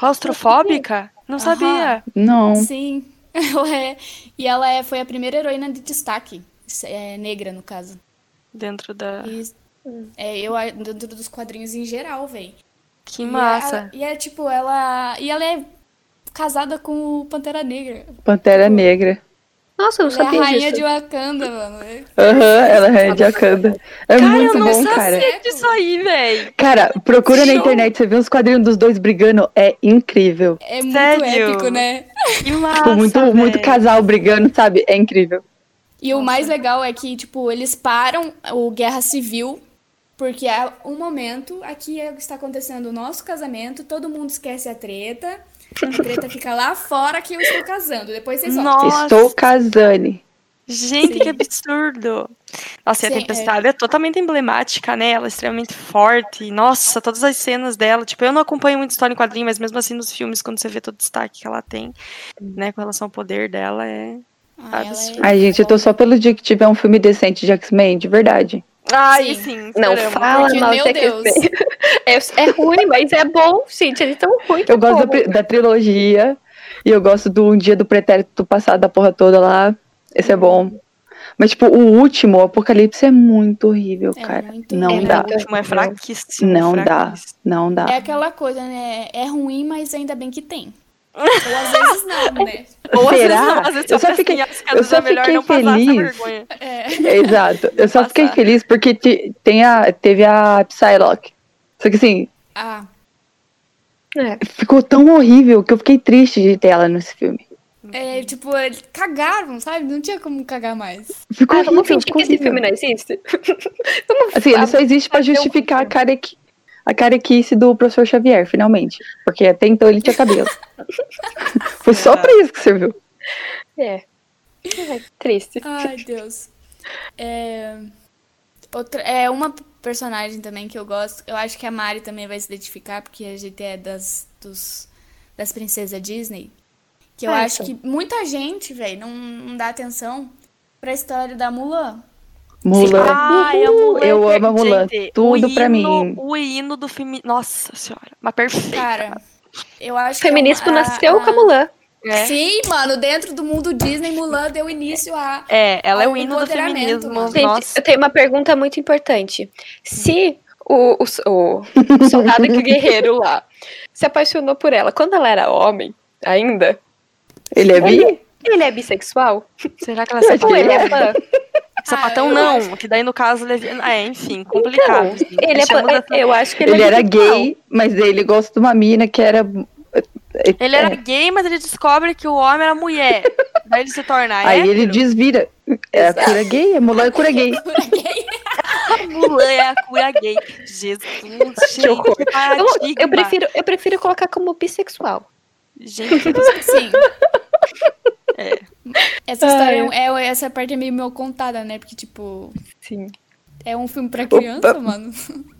Claustrofóbica? Não Aham. sabia. Não. Sim, ela é. E ela é, foi a primeira heroína de destaque. é, negra, no caso. Dentro da. E, é, eu dentro dos quadrinhos em geral, véi. Que massa. E é tipo, ela. E ela é casada com o Pantera Negra. Pantera Negra. Nossa, eu não Ela é a sabia rainha disso. de Wakanda, mano. É- Aham, ela é de Wakanda. É Cara, muito eu não bom, cara. sabia disso aí, velho. Cara, procura na Show. internet, você vê os quadrinhos dos dois brigando, é incrível. É muito Sério? épico, né? Que massa. Tipo, muito, muito casal brigando, sabe? É incrível. E o mais legal é que, tipo, eles param o Guerra Civil, porque é um momento, aqui é está acontecendo o nosso casamento, todo mundo esquece a treta, a treta fica lá fora que eu estou casando. Depois vocês voltam. Nossa, Estou casando. gente, Sim. que absurdo. Nossa, e a Tempestade é. totalmente emblemática, né? Ela é extremamente forte. Nossa, todas as cenas dela. Tipo, eu não acompanho muito história em quadrinho, mas mesmo assim nos filmes, quando você vê todo o destaque que ela tem, né, com relação ao poder dela, é. Ah, ela é absurdo. Ai, gente, eu tô só pelo dia que tiver um filme decente de X-Men, de verdade. Ai, Sim. sim, Não fala porque, mal meu de Deus. É, é ruim, mas é bom, gente. Eles tão ruins. que Eu é gosto da, da trilogia e eu gosto do Um Dia do Pretérito Passado, da porra toda lá. Esse é bom. Mas, tipo, o último, o Apocalipse, é muito horrível, É cara. muito não horrível. dá. O último é fraquíssimo. Não dá. fraquíssimo. Não dá. É aquela coisa, né? É ruim, mas ainda bem que tem. Ou às vezes não, né? Ou às vezes Será? não, às vezes Eu só fiquei- eu só é fiquei feliz. vergonha. É. Exato. Eu só fiquei feliz porque te- tem a, teve a Psylocke. Só que assim, Ah, É. ficou tão horrível que eu fiquei triste de ter ela nesse filme. é tipo, eles cagaram, sabe? Não tinha como cagar mais. Ficou Ah, vamos horrível, fingir ficou que esse filme não existe? vamos Assim, ele só existe pra justificar a carequi... a carequice do professor Xavier, finalmente. Porque até então ele tinha cabelo. Foi só pra isso que serviu. É. Ai, triste. Ai, Deus. É... Outra... é uma personagem também que eu gosto. Eu acho que a Mari também vai se identificar, porque a gente é das, dos, das princesas Disney. Que eu Ah, acho então. que muita gente, velho, não, não dá atenção pra história da Mulan. Mulan. Ah, é Mulan. eu amo a Mulan. Gente, Tudo o pra hino- mim. O hino do filme. Nossa senhora. Mas perfeito. Cara, eu acho O feminismo que. é uma- nasceu a- com a Mulan. É. Sim, mano, dentro do mundo Disney, Mulan deu início a. É, ela é o hino do feminismo. mano. Gente, Nossa. eu tenho uma pergunta muito importante. Se o, o, o- o soldado que guerreiro lá se apaixonou por ela quando ela era homem, ainda, Ele é bi? ele, ele é bissexual? Será que ela é Ou ele é fã? Sapatão Ah, não, que daí no caso ele é, é, enfim, complicado. Então, assim. ele é eu acho que ele, Ele é era gay, mas ele gosta de uma mina que era. Ele era gay, mas ele descobre que o homem era mulher. daí ele se torna Aí ele hétero. desvira. É a cura gay, a Mulan é cura gay. Mulan é a cura gay. Jesus, gente, Eu, eu prefiro, eu prefiro colocar como bissexual. Gente, Sim. É. Essa história é, é- essa parte é meio mal contada, né? Porque, tipo, Sim. é um filme pra criança, mano.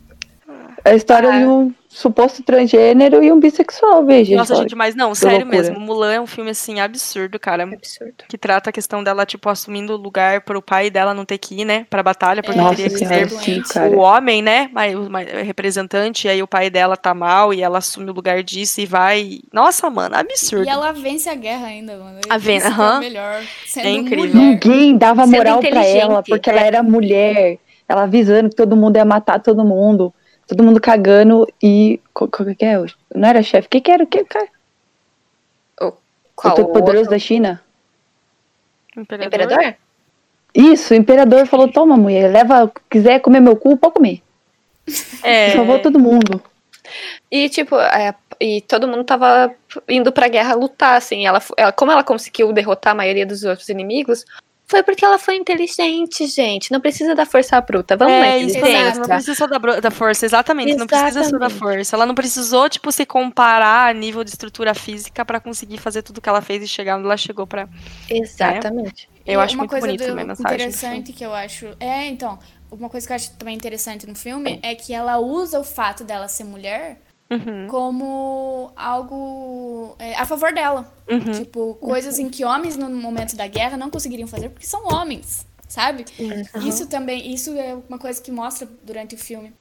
É a história Ah. de um suposto transgênero e um bissexual, veja. nossa, gente, mas não, sério loucura. mesmo. Mulan é um filme, assim, absurdo, cara. Absurdo. Que trata a questão dela, tipo, assumindo o lugar pro pai dela não ter que ir, né? Pra batalha, porque Nossa teria que ser sim, o homem, né? Mas o ma- representante, e aí o pai dela tá mal e ela assume o lugar disso e vai. Nossa, mano, absurdo. E ela vence a guerra ainda, mano. A ven- Isso que é aham. o melhor. É incrível. mulher. Ninguém dava moral pra ela, porque ela é. era mulher. Ela avisando que todo mundo ia matar todo mundo. Todo mundo cagando e. Qual, qual que é? Não era chefe? O que, que era? O que, cara? Qual o todo o poderoso outro? da China? Imperador? Imperador? Isso, o imperador falou: toma, mulher, leva, quiser comer meu cu, pode comer. É. Salvou todo mundo. E, tipo, é, e todo mundo tava indo pra guerra lutar, assim. Ela, ela, como ela conseguiu derrotar a maioria dos outros inimigos, foi porque ela foi inteligente, gente. Não precisa da força bruta. Vamos lá, É, isso mesmo, não inteligência. precisa só da, da força, exatamente, não precisa só da Exatamente. força. Ela não precisou, tipo, se comparar a nível de estrutura física pra conseguir fazer tudo que ela fez e chegar onde ela chegou pra... Exatamente. Eu E acho uma muito coisa bonito também a mensagem. filme. interessante que eu acho. É, então, uma coisa que eu acho também interessante no filme é que ela usa o fato dela ser mulher Uhum, como algo é, a favor dela. uhum. Tipo, coisas em que homens no momento da guerra não conseguiriam fazer porque são homens, sabe? Isso também, isso é uma coisa que mostra durante o filme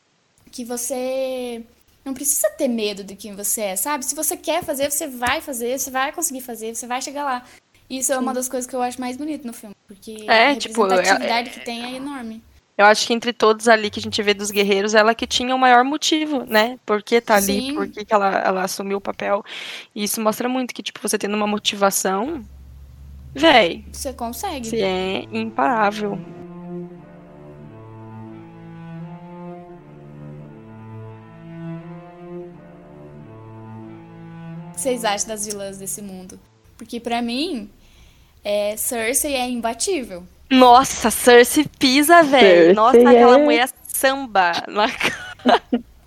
que você não precisa ter medo de quem você é, sabe? Se você quer fazer, você vai fazer, você vai conseguir fazer, você vai chegar lá. Isso é uma das coisas que eu acho mais bonito no filme, porque É, a tipo, é- representatividade que tem é enorme. Eu acho que entre todos ali que a gente vê dos guerreiros, ela que tinha o maior motivo, né? Por que tá ali, Sim. por que, que ela, ela assumiu o papel. E isso mostra muito que, tipo, você tendo uma motivação, véi, Você consegue. você é imparável. O que vocês acham das vilãs desse mundo? Porque pra mim, é, Cersei é imbatível. Nossa, Cersei pisa, velho. Nossa, aquela é- mulher samba. na cara.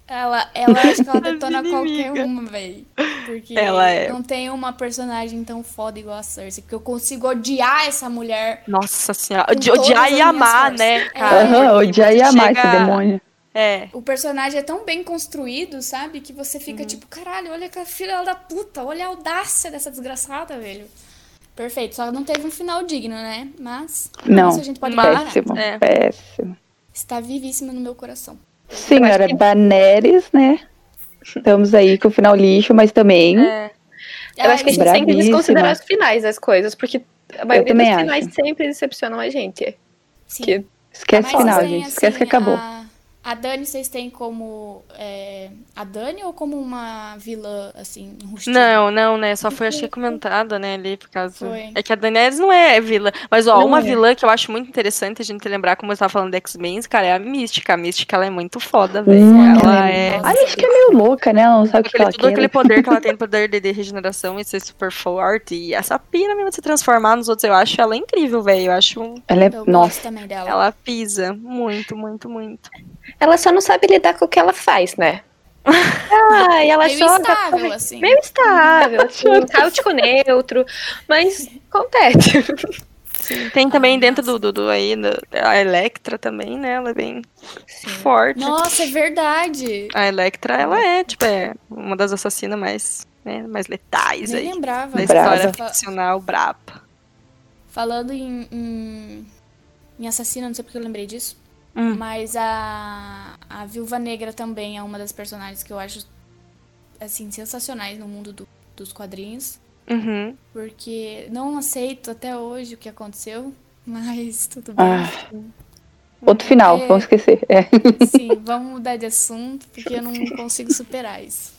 Ela, ela acho que ela detona qualquer uma, velho. Porque Ela é. não tem uma personagem tão foda igual a Cersei. Porque eu consigo odiar essa mulher. Nossa senhora. Odiar e amar, forças. né, É. cara? Aham, odiar e amar esse demônio. É. O personagem é tão bem construído, sabe? Que você Uhum. fica tipo, caralho, olha aquela filha da puta. Olha a audácia dessa desgraçada, velho. Perfeito. Só não teve um final digno, né? Mas Não, isso a gente pode falar. péssimo, É. péssimo. Está vivíssima no meu coração. Senhora Daenerys, né? Estamos aí com o final lixo, mas também É. Eu acho que a gente tem que Bravíssima. desconsiderar os finais das coisas, porque a maioria também dos acho. finais sempre decepcionam a gente. Sim. Que- esquece o final, gente. Esquece que assim, acabou. A, a Dani, vocês têm como. é, a Dani ou como uma vilã, assim, enrustida? Não, não, né? Só foi, acho que comentada, né, ali, por causa... Foi. É que a Daenerys não é vilã. Mas, ó, Não uma é. vilã que eu acho muito interessante a gente lembrar, como eu estava falando de X-Men, cara, é a Mística. A Mística, ela é muito foda, velho. Hum, ela é é... A que é meio louca, né? Ela não sabe o que Aquele, ela todo aquele poder que ela tem, poder de, de regeneração e ser super forte. E essa pira mesmo de se transformar nos outros, eu acho ela incrível, velho. Eu acho. um- Ela é. Eu Nossa. gosto também dela. Ela pisa muito, muito, muito. Ela só não sabe lidar com o que ela faz, né? Ah, e ela Meio joga. estável, assim. Meio estável, assim, cáutico neutro, mas acontece. Tem também dentro do, do, do aí, do- a Electra também, né? Ela é bem forte. Nossa, é verdade. A Electra, ela é, tipo, é uma das assassinas mais, né, mais letais Nem aí. lembrava. Da Brava. história Fa- ficcional braba. Falando em, em em Assassina, não sei porque eu lembrei disso. Hum. Mas a, a Viúva Negra também é uma das personagens que eu acho, assim, sensacionais no mundo do- dos quadrinhos. Uhum. Porque não aceito até hoje o que aconteceu, mas tudo bem. Ah, outro final, É. vamos esquecer. É. Sim, vamos mudar de assunto, porque eu não consigo superar isso.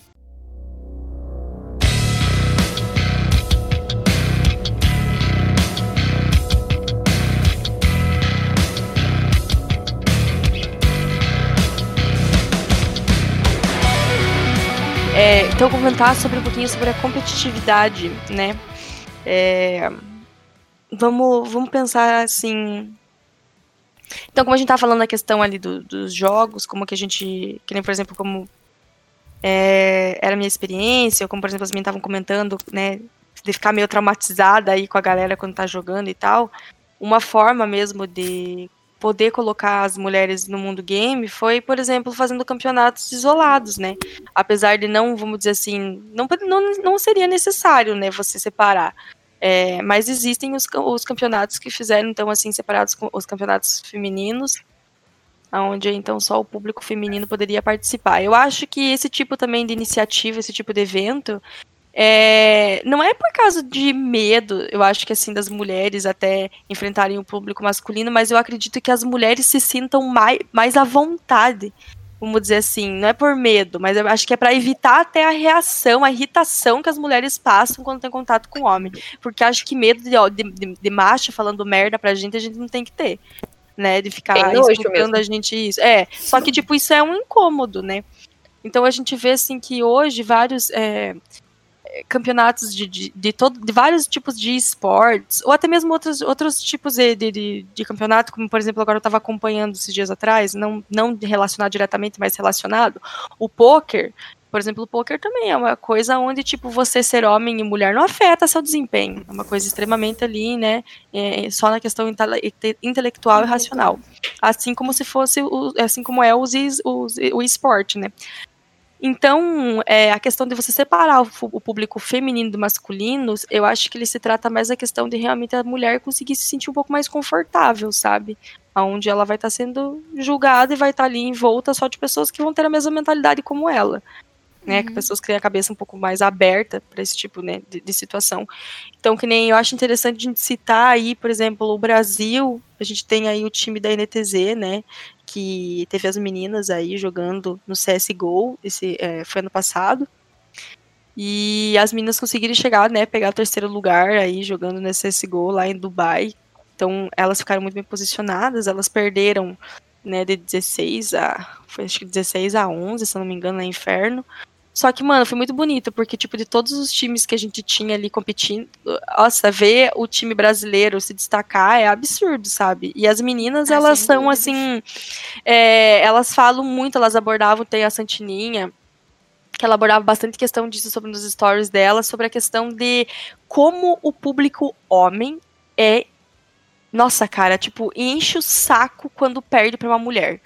Então, comentar sobre um pouquinho sobre a competitividade, né? É, vamos, vamos pensar assim. Então, como a gente tá falando na questão ali do- dos jogos, como que a gente. Que nem, por exemplo, como é, era a minha experiência, ou como, por exemplo, as meninas estavam comentando, né? De ficar meio traumatizada aí com a galera quando tá jogando e tal. Uma forma mesmo de poder colocar as mulheres no mundo game foi, por exemplo, fazendo campeonatos isolados, né? apesar de não, vamos dizer assim, não, não, não seria necessário, né, você separar. É, mas existem os, os campeonatos que fizeram, então, assim, separados com os campeonatos femininos, onde então só o público feminino poderia participar. Eu acho que esse tipo também de iniciativa, esse tipo de evento, é, não é por causa de medo, eu acho que assim, das mulheres até enfrentarem o público masculino, mas eu acredito que as mulheres se sintam mais, mais à vontade vamos dizer assim, não é por medo, mas eu acho que é para evitar até a reação, a irritação que as mulheres passam quando tem contato com o homem. Porque acho que medo de, de, de, macho falando merda pra gente, a gente não tem que ter. Né, de ficar nojo escutando a gente isso. É, só que, tipo, isso é um incômodo, né? Então a gente vê, assim, que hoje vários é, é, campeonatos de, de, de, todo, de vários tipos de esportes, ou até mesmo outros, outros tipos de, de, de, campeonato, como, por exemplo, agora eu estava acompanhando esses dias atrás, não, não relacionado diretamente, mas relacionado, o poker, por exemplo, o poker também é uma coisa onde, tipo, você ser homem e mulher não afeta seu desempenho. É uma coisa extremamente ali, né? é, só na questão intele- intelectual e racional. Assim como se fosse, o, assim como é es- os, o esporte, né? Então, é, a questão de você separar o, o público feminino do masculino, eu acho que ele se trata mais da questão de realmente a mulher conseguir se sentir um pouco mais confortável, sabe? Onde ela vai estar sendo julgada e vai estar ali em volta só de pessoas que vão ter a mesma mentalidade como ela. Né, que pessoas que têm a cabeça um pouco mais aberta para esse tipo né, de, de situação. Então, que nem eu acho interessante a gente citar aí, por exemplo, o Brasil, a gente tem aí o time da NTZ, né, que teve as meninas aí jogando no CSGO, esse é, foi ano passado. E as meninas conseguiram chegar, né, pegar o terceiro lugar aí jogando no CSGO lá em Dubai. Então, elas ficaram muito bem posicionadas, elas perderam, né, de 16 a, foi acho que 16 a 11, se não me engano, na Inferno. Só que, mano, foi muito bonito, porque, tipo, de todos os times que a gente tinha ali competindo, nossa, ver o time brasileiro se destacar é absurdo, sabe? E as meninas, Ah, elas são, assim, é, elas falam muito, elas abordavam, tem a Santininha, que ela abordava bastante questão disso sobre nos stories dela, sobre a questão de como o público homem é. Nossa, cara, tipo, enche o saco quando perde pra uma mulher.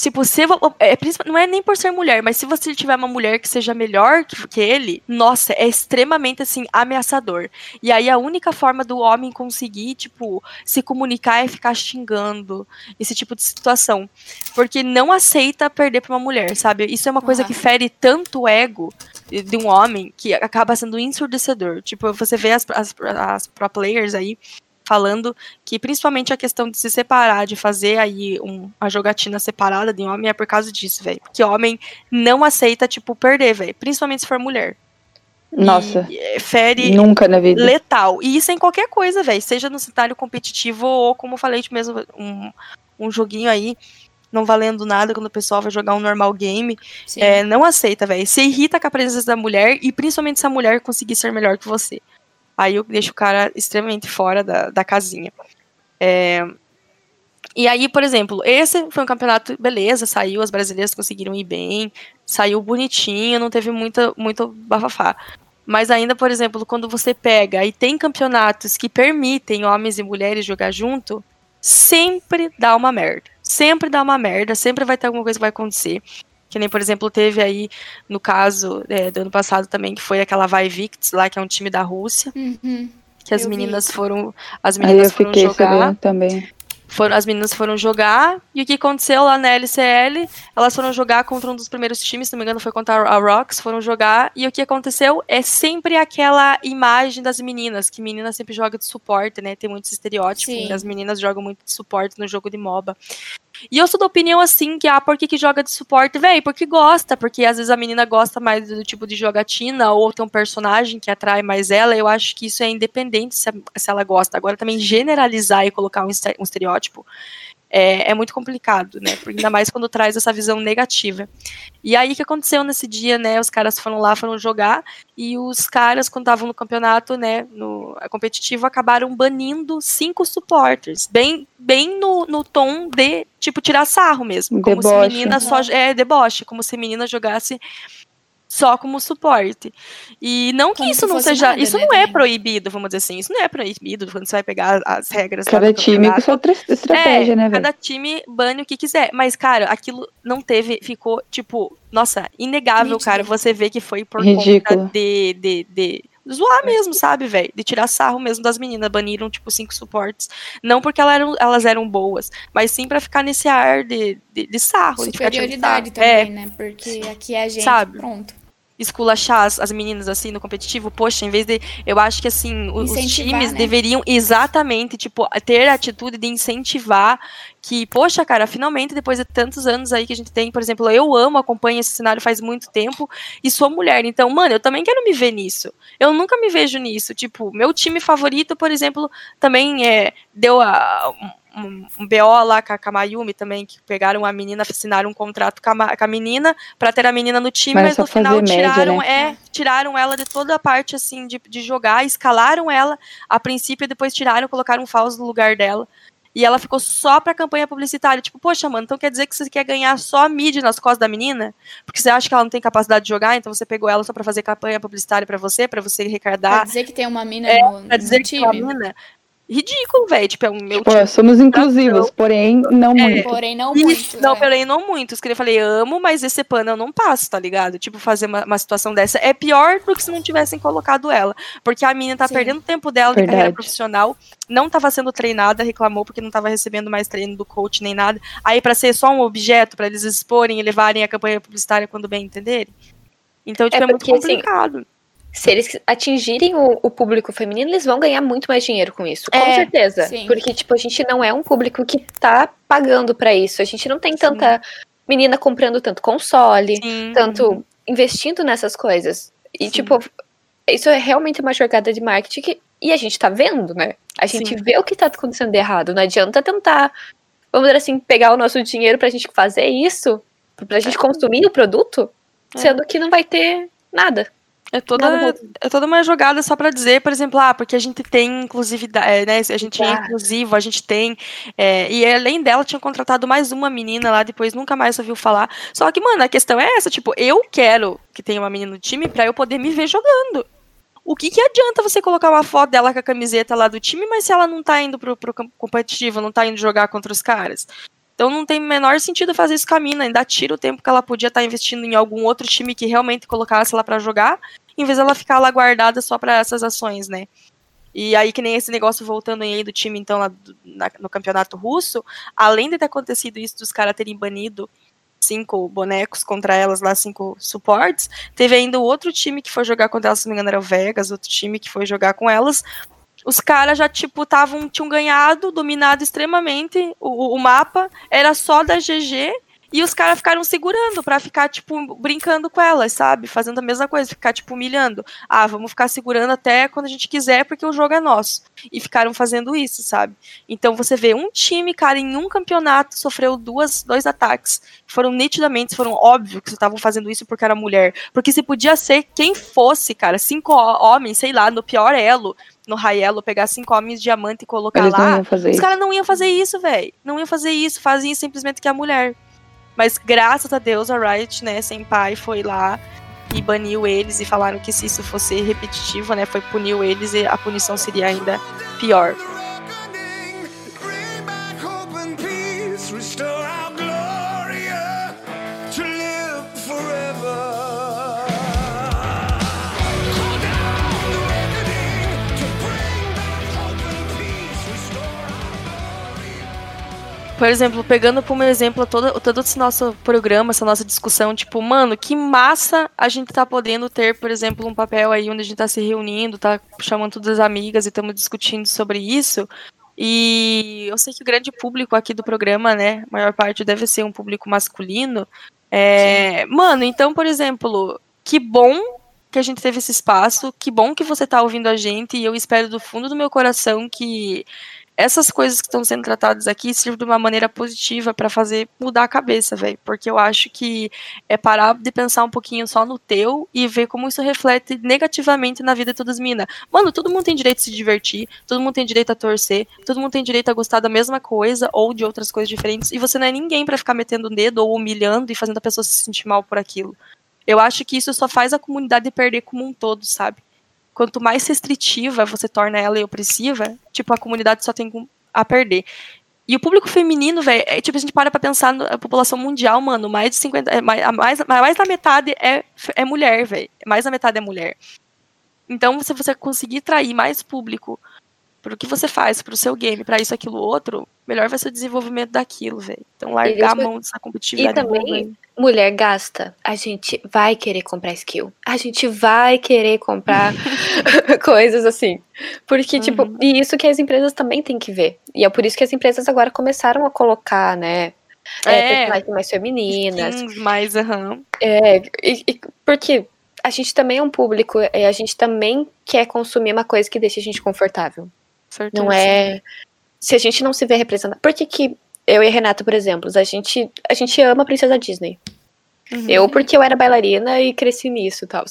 Se você. É, principal- não é nem por ser mulher, mas se você tiver uma mulher que seja melhor que, ele, nossa, é extremamente assim, ameaçador. E aí a única forma do homem conseguir, tipo, se comunicar é ficar xingando. Esse tipo de situação. Porque não aceita perder pra uma mulher, sabe? Isso é uma coisa Ah. que fere tanto o ego de de um homem que acaba sendo ensurdecedor. Tipo, você vê as, as, as pro players aí falando que principalmente a questão de se separar, de fazer aí um, uma jogatina separada de homem é por causa disso, velho. Porque homem não aceita, tipo, perder, velho. Principalmente se for mulher. Nossa, E, é, fere nunca na vida. letal. E isso em qualquer coisa, velho. Seja no cenário competitivo ou, como eu falei tipo, mesmo, um, um joguinho aí, não valendo nada quando o pessoal vai jogar um normal game. É, não aceita, velho. Se irrita com a presença da mulher e principalmente se a mulher conseguir ser melhor que você. Aí eu deixo o cara extremamente fora da, da casinha. É, E aí, por exemplo, esse foi um campeonato, beleza, saiu, as brasileiras conseguiram ir bem, saiu bonitinho, não teve muita, muito bafafá. Mas ainda, por exemplo, quando você pega e tem campeonatos que permitem homens e mulheres jogar junto, sempre dá uma merda. Sempre dá uma merda, sempre vai ter alguma coisa que vai acontecer. Que nem, por exemplo, teve aí, no caso é, do ano passado também, que foi aquela Vai Victs lá, que é um time da Rússia, Uhum. que as Eu vi meninas isso. foram. As Aí eu meninas foram fiquei jogar. também. foram, as meninas foram jogar, e o que aconteceu lá na LCL? Elas foram jogar contra um dos primeiros times, se não me engano foi contra a Rocks, foram jogar, e o que aconteceu é sempre aquela imagem das meninas, que menina sempre joga de suporte, né? Tem muitos estereótipos, as meninas jogam muito de suporte no jogo de MOBA. E eu sou da opinião assim, que ah, por que, que joga de suporte? Véi, porque gosta, porque às vezes a menina gosta mais do tipo de jogatina, ou tem um personagem que atrai mais ela, eu acho que isso é independente se, se ela gosta. Agora também generalizar e colocar um, um estereótipo é, é muito complicado, né? Ainda mais quando traz essa visão negativa. E aí o que aconteceu nesse dia, né? Os caras foram lá, foram jogar, e os caras, quando estavam no campeonato, né, no é competitivo, acabaram banindo cinco supporters. Bem, bem no, no tom de, tipo, tirar sarro mesmo. Como se Deboche. menina só. É, deboche, como se menina jogasse só como suporte. E não que Como isso não seja. nada, isso né, não é proibido, vamos dizer assim. Isso não é proibido quando você vai pegar as regras Cada time com sua tra- estratégia, é, né, velho? cada time bane o que quiser. Mas, cara, aquilo não teve, ficou, tipo, nossa, inegável, Nítido. cara. Você vê que foi por Ridículo. conta de, de, de zoar mesmo, sabe, velho? De tirar sarro mesmo das meninas. Baniram, tipo, cinco suportes. Não porque elas eram, elas eram boas, mas sim pra ficar nesse ar de, de, de sarro. de ficar tirando Superioridade sarro. É, também, né? Porque aqui é a gente, Sabe? pronto. Esculachar as, as meninas assim no competitivo, poxa, em vez de. Eu acho que assim, os Incentivar, times né? deveriam exatamente, tipo, ter a atitude de incentivar que, poxa, cara, finalmente, depois de tantos anos aí que a gente tem, por exemplo, eu amo, acompanho esse cenário faz muito tempo e sou mulher. Então, mano, eu também quero me ver nisso. Eu nunca me vejo nisso. Tipo, meu time favorito, por exemplo, também é, deu a. Um, um BO lá com a, com a Mayumi também, que pegaram a menina, assinaram um contrato com a, com a menina pra ter a menina no time, Mas mas no final média, tiraram, né? é, tiraram ela de toda a parte assim de, de jogar, escalaram ela a princípio e depois tiraram, colocaram um falso no lugar dela. E ela ficou só pra campanha publicitária. Tipo, poxa, mano, então quer dizer que você quer ganhar só a mídia nas costas da menina? Porque você acha que ela não tem capacidade de jogar, então você pegou ela só pra fazer campanha publicitária pra você, pra você Pra arrecadar, dizer que tem uma mina É, no, pra dizer no que é uma time. mina. Ridículo, velho. Tipo, é o meu Pô, time. somos inclusivos, porém não muito. Porém, não Isso, muito. não, é. peraí, não muito. Que eu falei, amo, mas esse pano eu não passo, tá ligado? Tipo, fazer uma, uma situação dessa é pior do que se não tivessem colocado ela. Porque a menina tá Sim. perdendo tempo dela de carreira Verdade. profissional, não tava sendo treinada, reclamou porque não tava recebendo mais treino do coach nem nada. Aí, pra ser só um objeto, pra eles exporem e levarem a campanha publicitária quando bem entenderem. Então, tipo, é, muito porque, assim, complicado. Se eles atingirem o, o público feminino, eles vão ganhar muito mais dinheiro com isso. Com É, certeza. sim. Porque, tipo, a gente não é um público que tá pagando pra isso. A gente não tem tanta menina comprando tanto console, Sim. tanto investindo nessas coisas. E, tipo, isso é realmente uma jogada de marketing que, e a gente tá vendo, né? A gente vê o que tá acontecendo de errado. Não adianta tentar, vamos dizer assim, pegar o nosso dinheiro pra gente fazer isso, pra gente consumir o produto, É. sendo que não vai ter nada. É toda, é toda uma jogada só pra dizer, por exemplo, ah, porque a gente tem inclusividade, né? A gente é inclusivo, a gente tem. é, e além dela, tinha contratado mais uma menina lá, depois nunca mais ouviu falar. Só que, mano, a questão é essa, tipo, eu quero que tenha uma menina no time pra eu poder me ver jogando. O que, que adianta você colocar uma foto dela com a camiseta lá do time, mas se ela não tá indo pro, pro competitivo, não tá indo jogar contra os caras? Então não tem o menor sentido fazer isso com a mina, ainda tira o tempo que ela podia estar investindo em algum outro time que realmente colocasse ela pra jogar, em vez dela ficar lá guardada só pra essas ações, né? E aí, que nem esse negócio voltando aí do time, então, lá do- na- no campeonato russo, além de ter acontecido isso dos caras terem banido cinco bonecos contra elas lá, cinco suportes, teve ainda outro time que foi jogar contra elas, se não me engano, era o Vegas, outro time que foi jogar com elas. Os caras já, tipo, tavam, tinham ganhado, dominado extremamente o, o mapa, era só da GG, e os caras ficaram segurando pra ficar, tipo, brincando com elas, sabe? Fazendo a mesma coisa, ficar, tipo, humilhando. Ah, vamos ficar segurando até quando a gente quiser, porque o jogo é nosso. E ficaram fazendo isso, sabe? Então você vê um time, cara, em um campeonato sofreu duas, dois ataques. Foram nitidamente, foram óbvio que estavam fazendo isso porque era mulher. Porque se podia ser quem fosse, cara, cinco ho- homens, sei lá, no pior elo, no elo, pegar cinco homens diamante e colocar Eles lá. Os caras não iam fazer isso, velho. Não iam fazer isso. Fazem simplesmente que é a mulher. Mas graças a Deus a Riot, né, sem pai, foi lá e baniu eles e falaram que se isso fosse repetitivo, né, foi puniu eles e a punição seria ainda pior. Por exemplo, pegando como exemplo todo, todo esse nosso programa, essa nossa discussão, tipo, mano, que massa a gente tá podendo ter, por exemplo, um papel aí onde a gente tá se reunindo, tá chamando todas as amigas e estamos discutindo sobre isso. E eu sei que o grande público aqui do programa, né, a maior parte deve ser um público masculino. É, mano, então, por exemplo, que bom que a gente teve esse espaço, que bom que você tá ouvindo a gente, e eu espero do fundo do meu coração que essas coisas que estão sendo tratadas aqui sirvam de uma maneira positiva para fazer mudar a cabeça, velho. Porque eu acho que é parar de pensar um pouquinho só no teu e ver como isso reflete negativamente na vida de todas as minas. Mano, todo mundo tem direito a se divertir, todo mundo tem direito a torcer, todo mundo tem direito a gostar da mesma coisa ou de outras coisas diferentes. E você não é ninguém para ficar metendo o dedo ou humilhando e fazendo a pessoa se sentir mal por aquilo. Eu acho que isso só faz a comunidade perder como um todo, sabe? Quanto mais restritiva você torna ela e opressiva, tipo, a comunidade só tem a perder. E o público feminino, velho, é, tipo, a gente para pra pensar na população mundial, mano, mais de 50. É, mais, mais, mais da metade é, é mulher, velho. Mais da metade é mulher. Então, se você conseguir trair mais público pro que você faz, pro seu game, para isso, aquilo, outro, melhor vai ser o desenvolvimento daquilo, velho. Então, largar a mão dessa competitividade. E também, mulher gasta, a gente vai querer comprar skill. A gente vai querer comprar coisas assim. Porque, uhum. tipo, e isso que as empresas também têm que ver. E é por isso que as empresas agora começaram a colocar, né? É, é mais femininas. Sim, mais, aham. É, e, e, porque a gente também é um público, e a gente também quer consumir uma coisa que deixa a gente confortável. Certeza. Não é. Se a gente não se vê representado. Por que, que eu e a Renata, por exemplo, a gente, a gente ama a Princesa Disney. Uhum. Eu, porque eu era bailarina e cresci nisso e tal.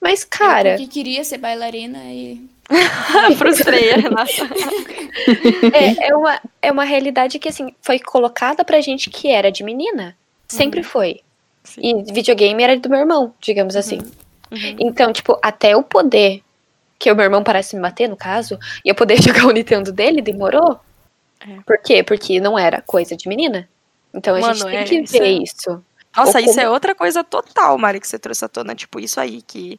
Mas, cara. Eu porque queria ser bailarina e. Frustrei a Renata. é, é, uma, é uma realidade que, assim, foi colocada pra gente que era de menina. Sempre uhum. foi. Sim. E videogame era do meu irmão, digamos assim. Uhum. Então, tipo, até o poder que o meu irmão parece me bater, no caso, e eu poder jogar o Nintendo dele, demorou. É. Por quê? Porque não era coisa de menina. Então a Mano, gente tem é, que ver isso. isso. Nossa, isso é outra coisa total, Mari, que você trouxe à tona. Tipo, isso aí que.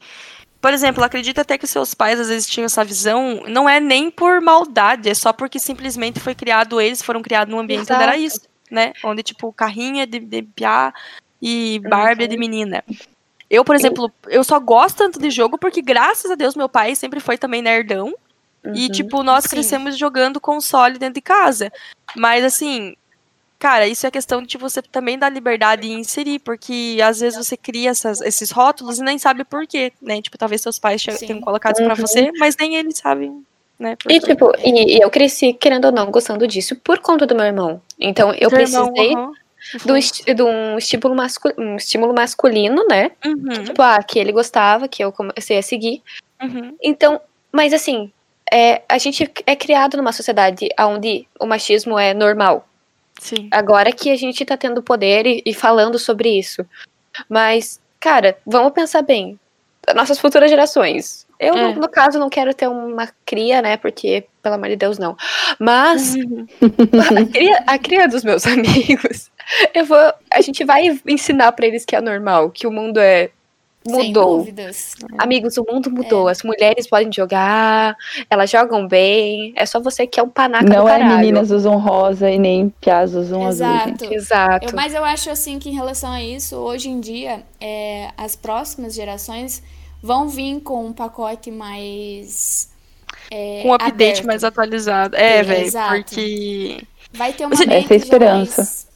Por exemplo, acredita até que seus pais às vezes tinham essa visão, não é nem por maldade, é só porque simplesmente foi criado, eles foram criados num ambiente Exato. onde era isso, né? Onde, tipo, carrinho é de, de piá e Barbie é de menina. Eu, por exemplo, eu só gosto tanto de jogo porque, graças a Deus, meu pai sempre foi também nerdão. Uhum, e, tipo, nós sim. crescemos jogando console dentro de casa. Mas, assim, cara, isso é questão de você também dar liberdade em inserir, porque às vezes você cria essas, esses rótulos e nem sabe por quê, né? Tipo, talvez seus pais sim. tenham colocado uhum. para você, mas nem eles sabem. Né, e tipo, e, e, eu cresci, querendo ou não, gostando disso por conta do meu irmão. Então eu precisei irmão, uhum do, uhum. de um estímulo, um estímulo masculino, né? Uhum. Tipo, ah, que ele gostava, que eu comecei a seguir. Uhum. Então, mas assim, é, a gente é criado numa sociedade onde o machismo é normal. Sim. Agora que a gente tá tendo poder e, e falando sobre isso. Mas, cara, vamos pensar bem. Nossas futuras gerações. Eu, é. no, no, caso, não quero ter uma cria, né? Porque, pelo amor de Deus, não. Mas uhum. a, cria, a cria dos meus amigos, eu vou. A gente vai ensinar para eles que é normal, que o mundo é mudou. Amigos, o mundo mudou. É. As mulheres podem jogar, elas jogam bem. É só você que é um panaca Não é meninas usam rosa e nem piás usam Exato. azul. Gente. Exato. Eu, mas eu acho assim que em relação a isso, hoje em dia, é, as próximas gerações vão vir com um pacote mais. É, com um update aberto. mais atualizado. É, velho, porque. Vai ter uma Essa é a esperança. Mais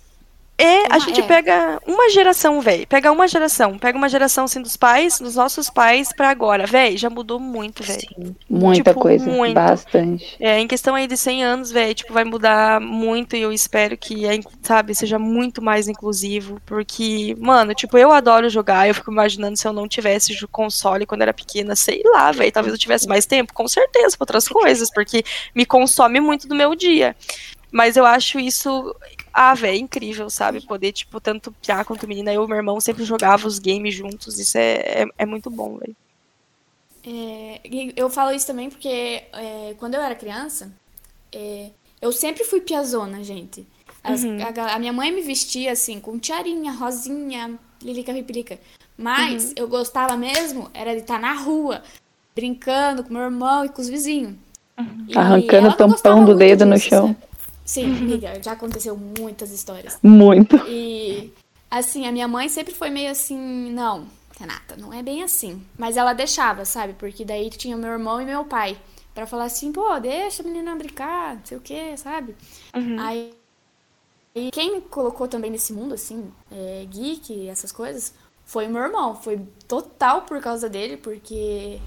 é, a gente é. pega uma geração, velho. Pega uma geração. Pega uma geração, assim, dos pais, dos nossos pais pra agora. Velho, já mudou muito, velho. Muita tipo, coisa. Muito. Bastante. É, em questão aí de 100 anos, velho, tipo, vai mudar muito e eu espero que, sabe, seja muito mais inclusivo. Porque, mano, tipo, eu adoro jogar. Eu fico imaginando se eu não tivesse console quando era pequena. Sei lá, velho. Talvez eu tivesse mais tempo, com certeza, pra outras coisas. Porque me consome muito do meu dia. Mas eu acho isso ah, velho, incrível, sabe? Poder, tipo, tanto piar quanto menina. Eu e meu irmão sempre jogava os games juntos. Isso é, é, é muito bom, velho. É, eu falo isso também porque é, quando eu era criança, é, eu sempre fui piazona, gente. As, uhum. a, a, minha mãe me vestia assim, com tiarinha, rosinha, lilica, pipilica. Mas uhum. eu gostava mesmo, era de estar na rua, brincando com meu irmão e com os vizinhos. Uhum. Arrancando o tampão do dedo disso, no chão. Sim, amiga, já aconteceu muitas histórias. Muito. E assim, a minha mãe sempre foi meio assim, não, Renata, não é bem assim. Mas ela deixava, sabe? Porque daí tinha meu irmão e meu pai. Pra falar assim, pô, deixa a menina brincar, não sei o que, sabe? Aí. E quem me colocou também nesse mundo, assim, é, geek, essas coisas, foi o meu irmão. Foi total por causa dele, porque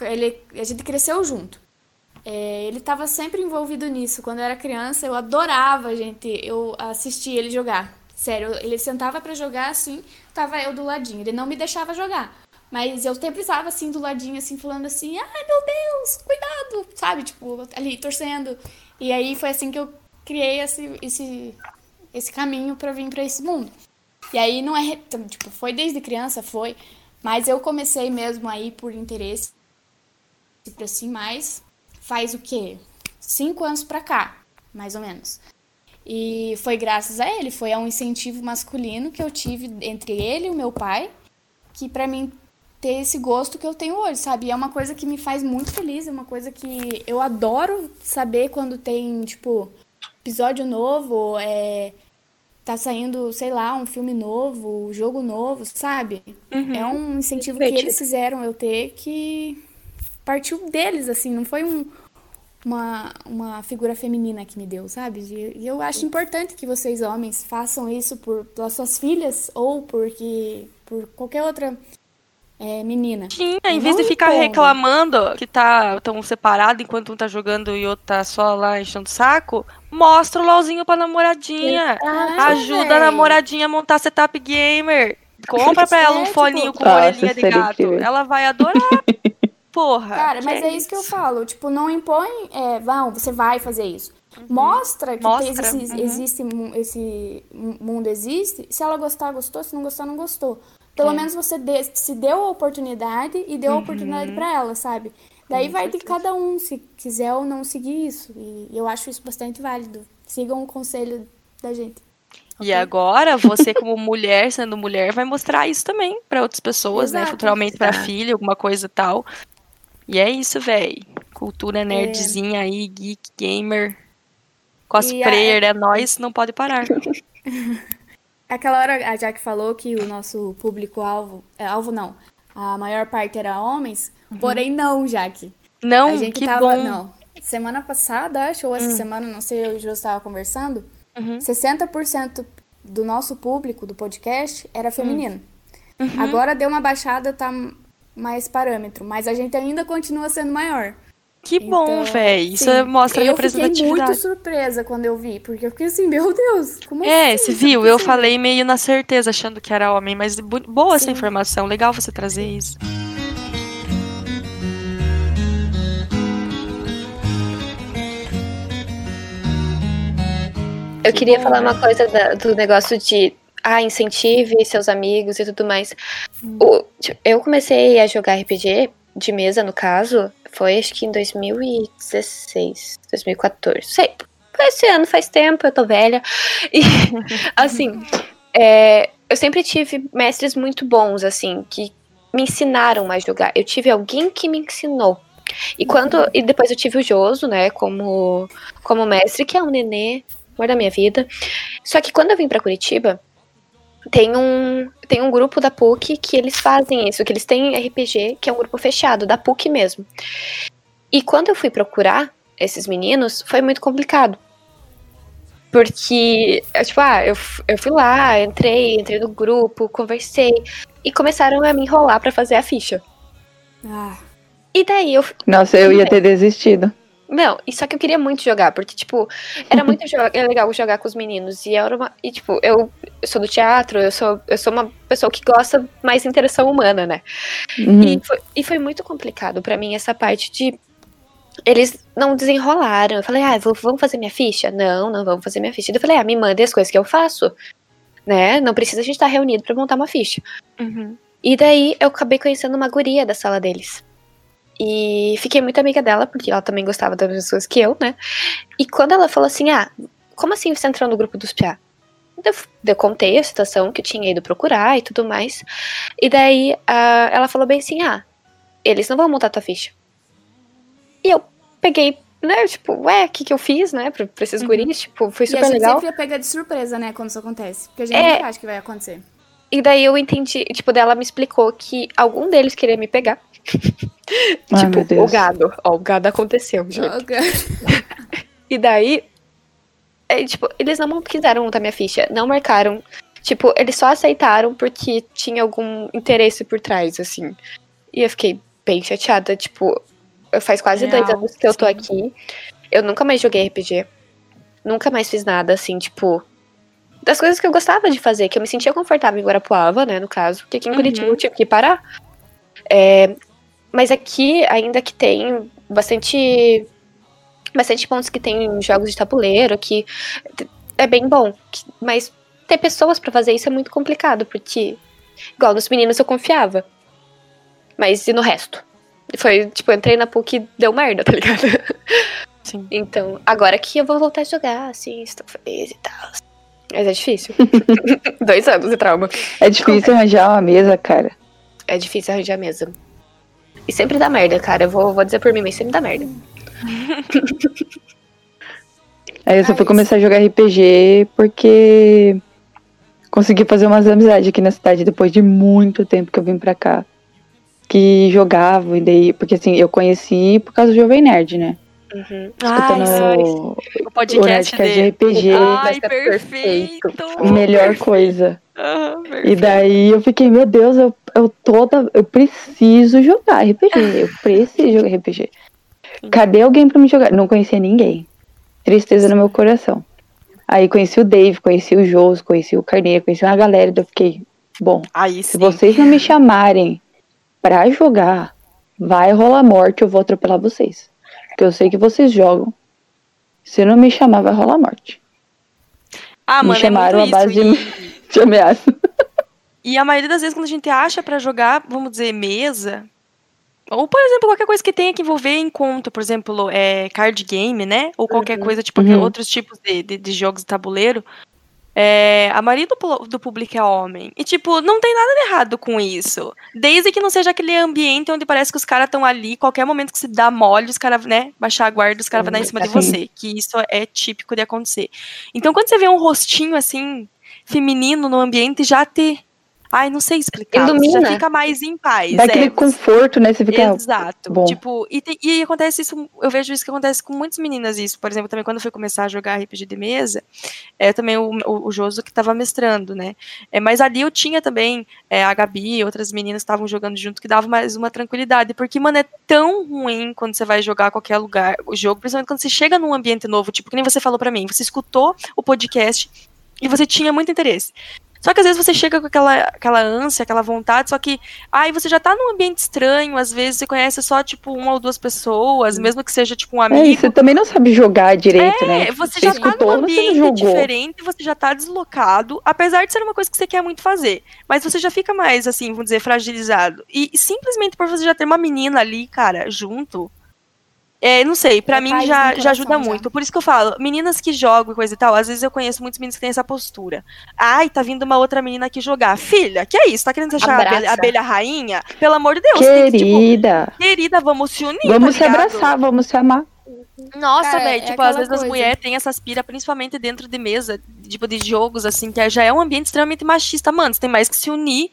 ele, a gente cresceu junto. É, ele estava sempre envolvido nisso. Quando eu era criança, eu adorava, gente, eu assistir ele jogar. Sério, ele sentava pra jogar assim, tava eu do ladinho. Ele não me deixava jogar. Mas eu sempre estava assim do ladinho, assim, falando assim, ai meu Deus, cuidado, sabe? Tipo, ali torcendo. E aí foi assim que eu criei esse, esse, esse caminho pra vir pra esse mundo. E aí não é, tipo, foi desde criança, foi. Mas eu comecei mesmo aí por interesse, assim, mais faz o quê? Cinco anos pra cá, mais ou menos. E foi graças a ele, foi a um incentivo masculino que eu tive entre ele e o meu pai, que pra mim ter esse gosto que eu tenho hoje, sabe? E é uma coisa que me faz muito feliz, é uma coisa que eu adoro saber quando tem, tipo, episódio novo, é, tá saindo, sei lá, um filme novo, jogo novo, sabe? É um incentivo que Divertido. eles fizeram eu ter que partiu deles, assim, não foi um, uma, uma figura feminina que me deu, sabe? E, e eu acho importante que vocês, homens, façam isso por, pelas suas filhas ou porque por qualquer outra é, menina. Tinha, em vez de ficar reclamando que tá tão separado enquanto um tá jogando e o outro tá só lá enchendo o saco, mostra o LOLzinho pra namoradinha. Ah, Ajuda a namoradinha a montar setup gamer. Compra pra ela um É, tipo- foninho com Nossa, orelhinha de gato. incrível. Ela vai adorar. Porra. Cara, mas é isso que eu falo. Tipo, não impõe, é, vão, você vai fazer isso. Mostra que Mostra, esse, uhum. existe, esse mundo existe. Se ela gostar, gostou. Se não gostar, não gostou. Pelo menos você dê- se deu a oportunidade e deu a oportunidade pra ela, sabe? Daí vai de cada um, se quiser ou não seguir isso. E eu acho isso bastante válido. Sigam o conselho da gente. E agora, você como mulher, sendo mulher, vai mostrar isso também pra outras pessoas, né? Exato. Futuramente pra Exato. filha, alguma coisa e tal. E é isso, véi. Cultura nerdzinha aí, geek, gamer, cosplayer, é nóis, não pode parar. Aquela hora a Jack falou que o nosso público-alvo. É, alvo não. A maior parte era homens. Porém, não, Jaque. Não, a gente que tava. bom. Não. Semana passada, acho, ou essa semana, não sei, eu e o Jô estava conversando. Uhum. 60% do nosso público do podcast era feminino. Uhum. Agora deu uma baixada, tá mais parâmetro. Mas a gente ainda continua sendo maior. Que bom, Então, véi. Isso sim, mostra a Eu fiquei muito representatividade. surpresa quando eu vi, porque eu fiquei assim, meu Deus, como É, assim? você é viu? Eu falei meio na certeza, achando que era homem, mas bo- boa essa Sim. informação. Legal você trazer isso. Eu queria falar uma coisa da- do negócio de ah, incentive seus amigos e tudo mais. O- tipo, eu comecei a jogar RPG de mesa, no caso, foi acho que em 2016, 2014. Sei, esse ano, faz tempo, eu tô velha. E, assim, é, eu sempre tive mestres muito bons, assim, que me ensinaram a jogar. Eu tive alguém que me ensinou. E quando e depois eu tive o Joso, né, como como mestre, que é um nenê, amor da minha vida. Só que quando eu vim pra Curitiba, tem um tem um grupo da PUC que eles fazem isso, que eles têm RPG, que é um grupo fechado da PUC mesmo. E quando eu fui procurar esses meninos, foi muito complicado. Porque, eu, tipo, ah, eu, eu fui lá, entrei, entrei no grupo, conversei, e começaram a me enrolar pra fazer a ficha. Ah, E daí eu, Nossa, eu ia ter desistido. Não, e só que eu queria muito jogar, porque, tipo, era muito é legal jogar com os meninos. E era uma. E, tipo, eu, eu sou do teatro, eu sou, eu sou uma pessoa que gosta mais de interação humana, né? Uhum. E, foi, e foi muito complicado pra mim essa parte de. Eles não desenrolaram. Eu falei, ah, vou- vamos fazer minha ficha? Não, não vamos fazer minha ficha. Eu falei, ah, me mandem as coisas que eu faço. Né? Não precisa a gente estar reunido pra montar uma ficha. Uhum. E daí eu acabei conhecendo uma guria da sala deles. E fiquei muito amiga dela, porque ela também gostava das mesmas coisas que eu, né? E quando ela falou assim, ah, como assim você entrou no grupo dos Piá? Eu, eu contei a situação que eu tinha ido procurar e tudo mais. E daí ah, ela falou bem assim, ah, eles não vão montar tua ficha. E eu peguei, né, tipo, ué, o que que eu fiz, né, pra, pra esses guris? Tipo, foi E a super gente legal. sempre é pega de surpresa, né, quando isso acontece. Porque a gente É. nunca acha que vai acontecer. E daí eu entendi, tipo, dela me explicou que algum deles queria me pegar. Ai, tipo, o gado. Ó, o gado aconteceu, gente. E daí, é, tipo, eles não quiseram montar minha ficha, não marcaram. Tipo, eles só aceitaram porque tinha algum interesse por trás, assim. E eu fiquei bem chateada, tipo, faz quase Real, dois anos que eu tô sim. aqui. Eu nunca mais joguei RPG. Nunca mais fiz nada, assim, tipo. Das coisas que eu gostava de fazer, que eu me sentia confortável em Guarapuava, né, no caso, porque aqui em Uhum. Curitiba eu tive que parar. É, mas aqui, ainda que tem bastante bastante pontos que tem jogos de tabuleiro, que é bem bom. que- Mas ter pessoas pra fazer isso é muito complicado, porque, igual nos meninos eu confiava. Mas e no resto? Foi, tipo, eu entrei na PUC e deu merda, tá ligado? Sim. Então, agora que eu vou voltar a jogar, assim, estou feliz e tal. Mas é difícil. Dois anos de trauma. É difícil arranjar uma mesa, cara. É difícil arranjar mesa. E sempre dá merda, cara. Eu vou, vou dizer por mim, mas sempre dá merda. Aí eu só Ah, fui isso. começar a jogar RPG porque consegui fazer umas amizades aqui na cidade depois de muito tempo que eu vim pra cá. Que jogavam, e daí. Porque assim, eu conheci por causa do Jovem Nerd, né? Uhum. Ai, o o podcast de. RPG, Ai, ser perfeito. melhor coisa. Ah, E perfeito. daí eu fiquei, meu Deus, eu, eu toda. Eu preciso jogar RPG. Eu preciso jogar RPG. Cadê alguém pra me jogar? Não conhecia ninguém. Tristeza no meu coração. Aí conheci o Dave, conheci o Jous, conheci o Carneiro, conheci uma galera. daí Eu fiquei, bom, Aí se vocês não me chamarem pra jogar, vai rolar morte, eu vou atropelar vocês. Porque eu sei que vocês jogam. Se não me chamar, vai rolar morte. Ah, me mano, chamaram é muito base de- De ameaça. E, a maioria das vezes, quando a gente acha pra jogar, vamos dizer, mesa, ou, por exemplo, qualquer coisa que tenha que envolver encontro, por exemplo, é, card game, né? Ou qualquer coisa, tipo, Uhum. outros tipos de, de, de jogos de tabuleiro, é, a maioria do, do público é homem. E, tipo, não tem nada de errado com isso. Desde que não seja aquele ambiente onde parece que os caras estão ali, qualquer momento que se dá mole, os caras, né, baixar a guarda, os caras vão dar em cima de Sim. você. Que isso é típico de acontecer. Então, quando você vê um rostinho, assim, feminino no ambiente, já te... Ai, não sei explicar. Você Ilumina. já fica mais em paz. Dá aquele é, conforto, né? Você fica. Exato. bom. Tipo, e, e acontece isso, eu vejo isso que acontece com muitas meninas isso. Por exemplo, também quando eu fui começar a jogar RPG de mesa, é também o, o, o Joso que tava mestrando, né? É, mas ali eu tinha também é, a Gabi e outras meninas que estavam jogando junto que dava mais uma tranquilidade. Porque, mano, é tão ruim quando você vai jogar qualquer lugar, o jogo, principalmente quando você chega num ambiente novo, tipo, que nem você falou pra mim, você escutou o podcast e você tinha muito interesse. Só que às vezes você chega com aquela, aquela ânsia, aquela vontade, só que aí você já tá num ambiente estranho, às vezes você conhece só, tipo, uma ou duas pessoas, mesmo que seja, tipo, um É, e amigo. você também não sabe jogar direito, né? É, você já tá escutou, num você não ambiente diferente, você já tá deslocado, apesar de ser uma coisa que você quer muito fazer. Mas você já fica mais, assim, vamos dizer, fragilizado. E simplesmente por você já ter uma menina ali, cara, junto. É, não sei, pra É mim já, já ajuda já. muito. Por isso que eu falo, meninas que jogam e coisa e tal, às vezes eu conheço muitos meninos que têm essa postura. Ai, tá vindo uma outra menina aqui jogar. Filha, que é isso? Tá querendo achar a abelha, abelha rainha? Pelo amor de Deus, tem que, tipo, Querida, querida, vamos se unir. vamos tá se ligado? abraçar, vamos se amar. Nossa, Cara, velho, é tipo, às vezes as coisa. mulheres têm essa aspira, principalmente dentro de mesa, tipo, de jogos, assim, que já é um ambiente extremamente machista. Mano, você tem mais que se unir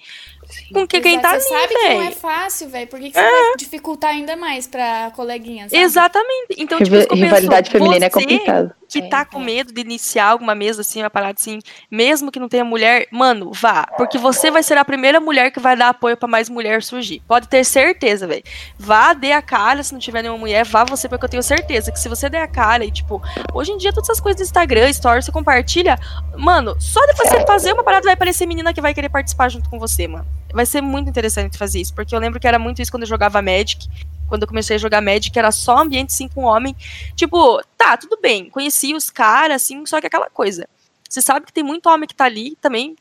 com que quem tá ali, Você sabe que não é fácil, velho. Por que, que você vai dificultar ainda mais pra coleguinha, sabe? Exatamente. Então, tipo, Riva- isso que eu penso, Rivalidade feminina é você complicado. que É, tá com é. medo de iniciar alguma mesa, assim, uma parada assim, mesmo que não tenha mulher, mano, vá. Porque você vai ser a primeira mulher que vai dar apoio pra mais mulher surgir. Pode ter certeza, velho. Vá, dê a cara, se não tiver nenhuma mulher, vá você, porque eu tenho certeza que se você der a cara e, tipo, hoje em dia todas essas coisas do Instagram, stories, você compartilha, mano, só de você fazer uma parada vai aparecer menina que vai querer participar junto com você, mano. Vai ser muito interessante fazer isso, porque eu lembro que era muito isso quando eu jogava Magic. Quando eu comecei a jogar Magic, era só ambiente assim com homem. Tipo, tá, tudo bem. Conheci os caras, assim, só que aquela coisa. Você sabe que tem muito homem que tá ali também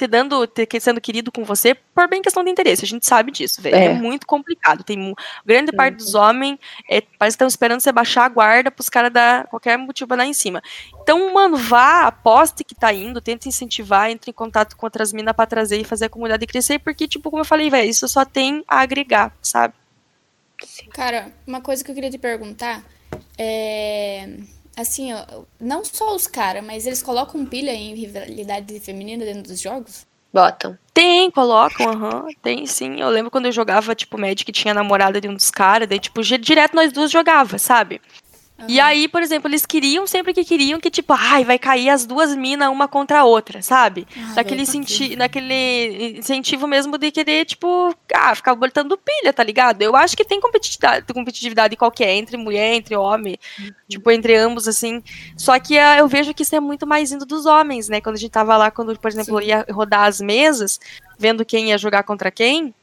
te dando, te, que- sendo querido com você por bem questão de interesse. A gente sabe disso, velho. É. É. muito complicado. Tem grande parte dos homens é, parece que estão esperando você baixar a guarda pros caras dar qualquer motivo lá em cima. Então, mano, vá, aposte que tá indo, tenta incentivar, entre em contato com outras minas pra trazer e fazer a comunidade crescer, porque, tipo, como eu falei, velho, isso só tem a agregar, sabe? Cara, uma coisa que eu queria te perguntar é, assim, ó, não só os caras, mas eles colocam pilha em rivalidade feminina dentro dos jogos? Botam. Tem, colocam, aham. Tem sim. Eu lembro quando eu jogava, tipo, Magic tinha namorada de um dos caras, daí, tipo, direto nós duas jogava, sabe? E aí, por exemplo, eles queriam, sempre que queriam, que, tipo, ai, vai cair as duas minas uma contra a outra, sabe? Ah, naquele, senti naquele incentivo mesmo de querer, tipo, ah, ficar botando pilha, tá ligado? Eu acho que tem competitividade, competitividade qualquer, entre mulher, entre homem, tipo, entre ambos, assim. Só que ah, eu vejo que isso é muito mais indo dos homens, né? Quando a gente tava lá, quando, por exemplo, Sim. ia rodar as mesas, vendo quem ia jogar contra quem.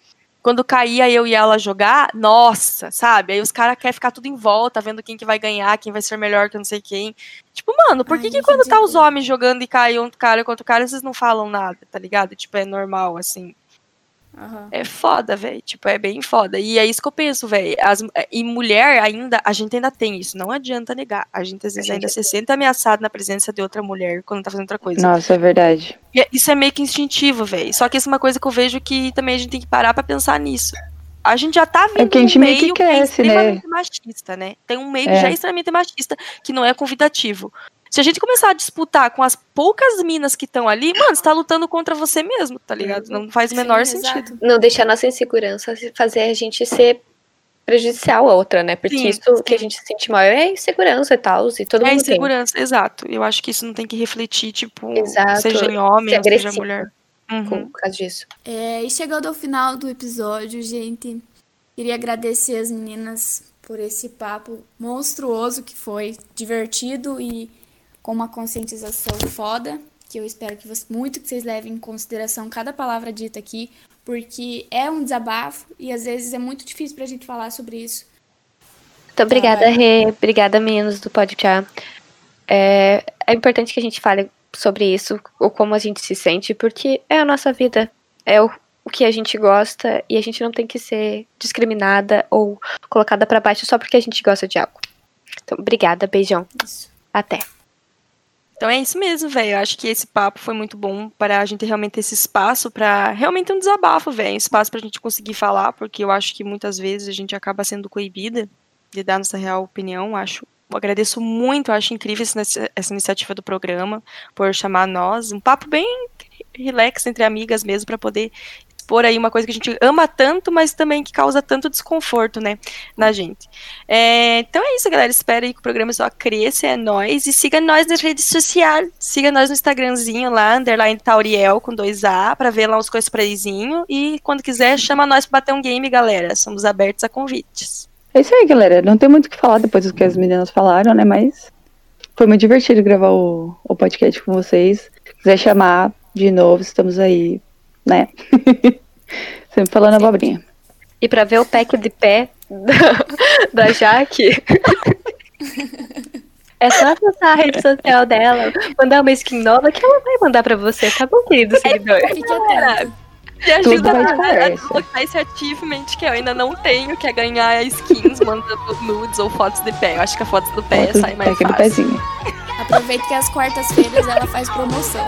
Quando caía eu e ela jogar, nossa, sabe? Aí os caras querem ficar tudo em volta, vendo quem que vai ganhar, quem vai ser melhor que não sei quem. Tipo, mano, por que, Ai, que quando tá os homens jogando e cai um cara contra o cara, vocês não falam nada, tá ligado? Tipo, é normal, assim. Aham. É foda, velho. Tipo, é bem foda. E é isso que eu penso, velho. E mulher ainda, a gente ainda tem isso. Não adianta negar. A gente às vezes ainda se sente ameaçado na presença de outra mulher quando tá fazendo outra coisa. Nossa, é verdade. E é- Isso é meio que instintivo, velho. Só que isso é uma coisa que eu vejo que também a gente tem que parar pra pensar nisso. A gente já tá vindo porque a gente num meio que meio que é cresce, né? extremamente machista, né? Tem um meio que É. já é extremamente machista, que não é convidativo. Se a gente começar a disputar com as poucas minas que estão ali, mano, você tá lutando contra você mesmo, tá ligado? Não faz o menor Sim, sentido. exato. Não deixar nossa insegurança fazer a gente ser prejudicial a outra, né? Porque Sim, isso sim. que a gente sente mal é insegurança e tal, e todo É mundo tem. insegurança, exato. Eu acho que isso não tem que refletir, tipo, Exato. seja em homem, ou seja mulher. Uhum. Por causa disso. É, e chegando ao final do episódio, gente, queria agradecer as meninas por esse papo monstruoso que foi, divertido e com uma conscientização foda, que eu espero que vocês, muito que vocês levem em consideração cada palavra dita aqui, porque é um desabafo e às vezes é muito difícil pra gente falar sobre isso. Muito obrigada, vai. Rê. Obrigada, meninos do podcast. É, é importante que a gente fale sobre isso, ou como a gente se sente, porque é a nossa vida. É o, o que a gente gosta e a gente não tem que ser discriminada ou colocada pra baixo só porque a gente gosta de algo. Então, obrigada, beijão. Isso. Até. Então é isso mesmo, velho. Eu acho que esse papo foi muito bom para a gente realmente ter esse espaço para realmente um desabafo, velho. Um espaço pra gente conseguir falar, porque eu acho que muitas vezes a gente acaba sendo coibida de dar nossa real opinião. Acho, eu agradeço muito, acho incrível essa iniciativa do programa por chamar nós. Um papo bem relax entre amigas mesmo, para poder expor aí uma coisa que a gente ama tanto, mas também que causa tanto desconforto, né, na gente. É, então é isso, galera. Espero aí que o programa só cresça, é nóis. E siga nós nas redes sociais. Siga nós no Instagramzinho lá, underline Tauriel com dois A, pra ver lá os cosprayzinhos. E quando quiser, chama nós pra bater um game, galera. Somos abertos a convites. É isso aí, galera. Não tem muito o que falar depois do que as meninas falaram, né? Mas foi muito divertido gravar o, o podcast com vocês. Se quiser chamar de novo, estamos aí, né? Sempre falando abobrinha. E pra ver o pack de pé da, da Jaque. É só acessar a rede social dela, mandar uma skin nova que ela vai mandar pra você, tá bom, querido seguidor? Fique atento. Me Tudo ajuda a, a esse achievement que eu ainda não tenho, que é ganhar skins mandando nudes ou fotos de pé. Eu acho que a fotos do pé Foto sai mais fácil. pezinho. Aproveite que às quartas-feiras ela faz promoção.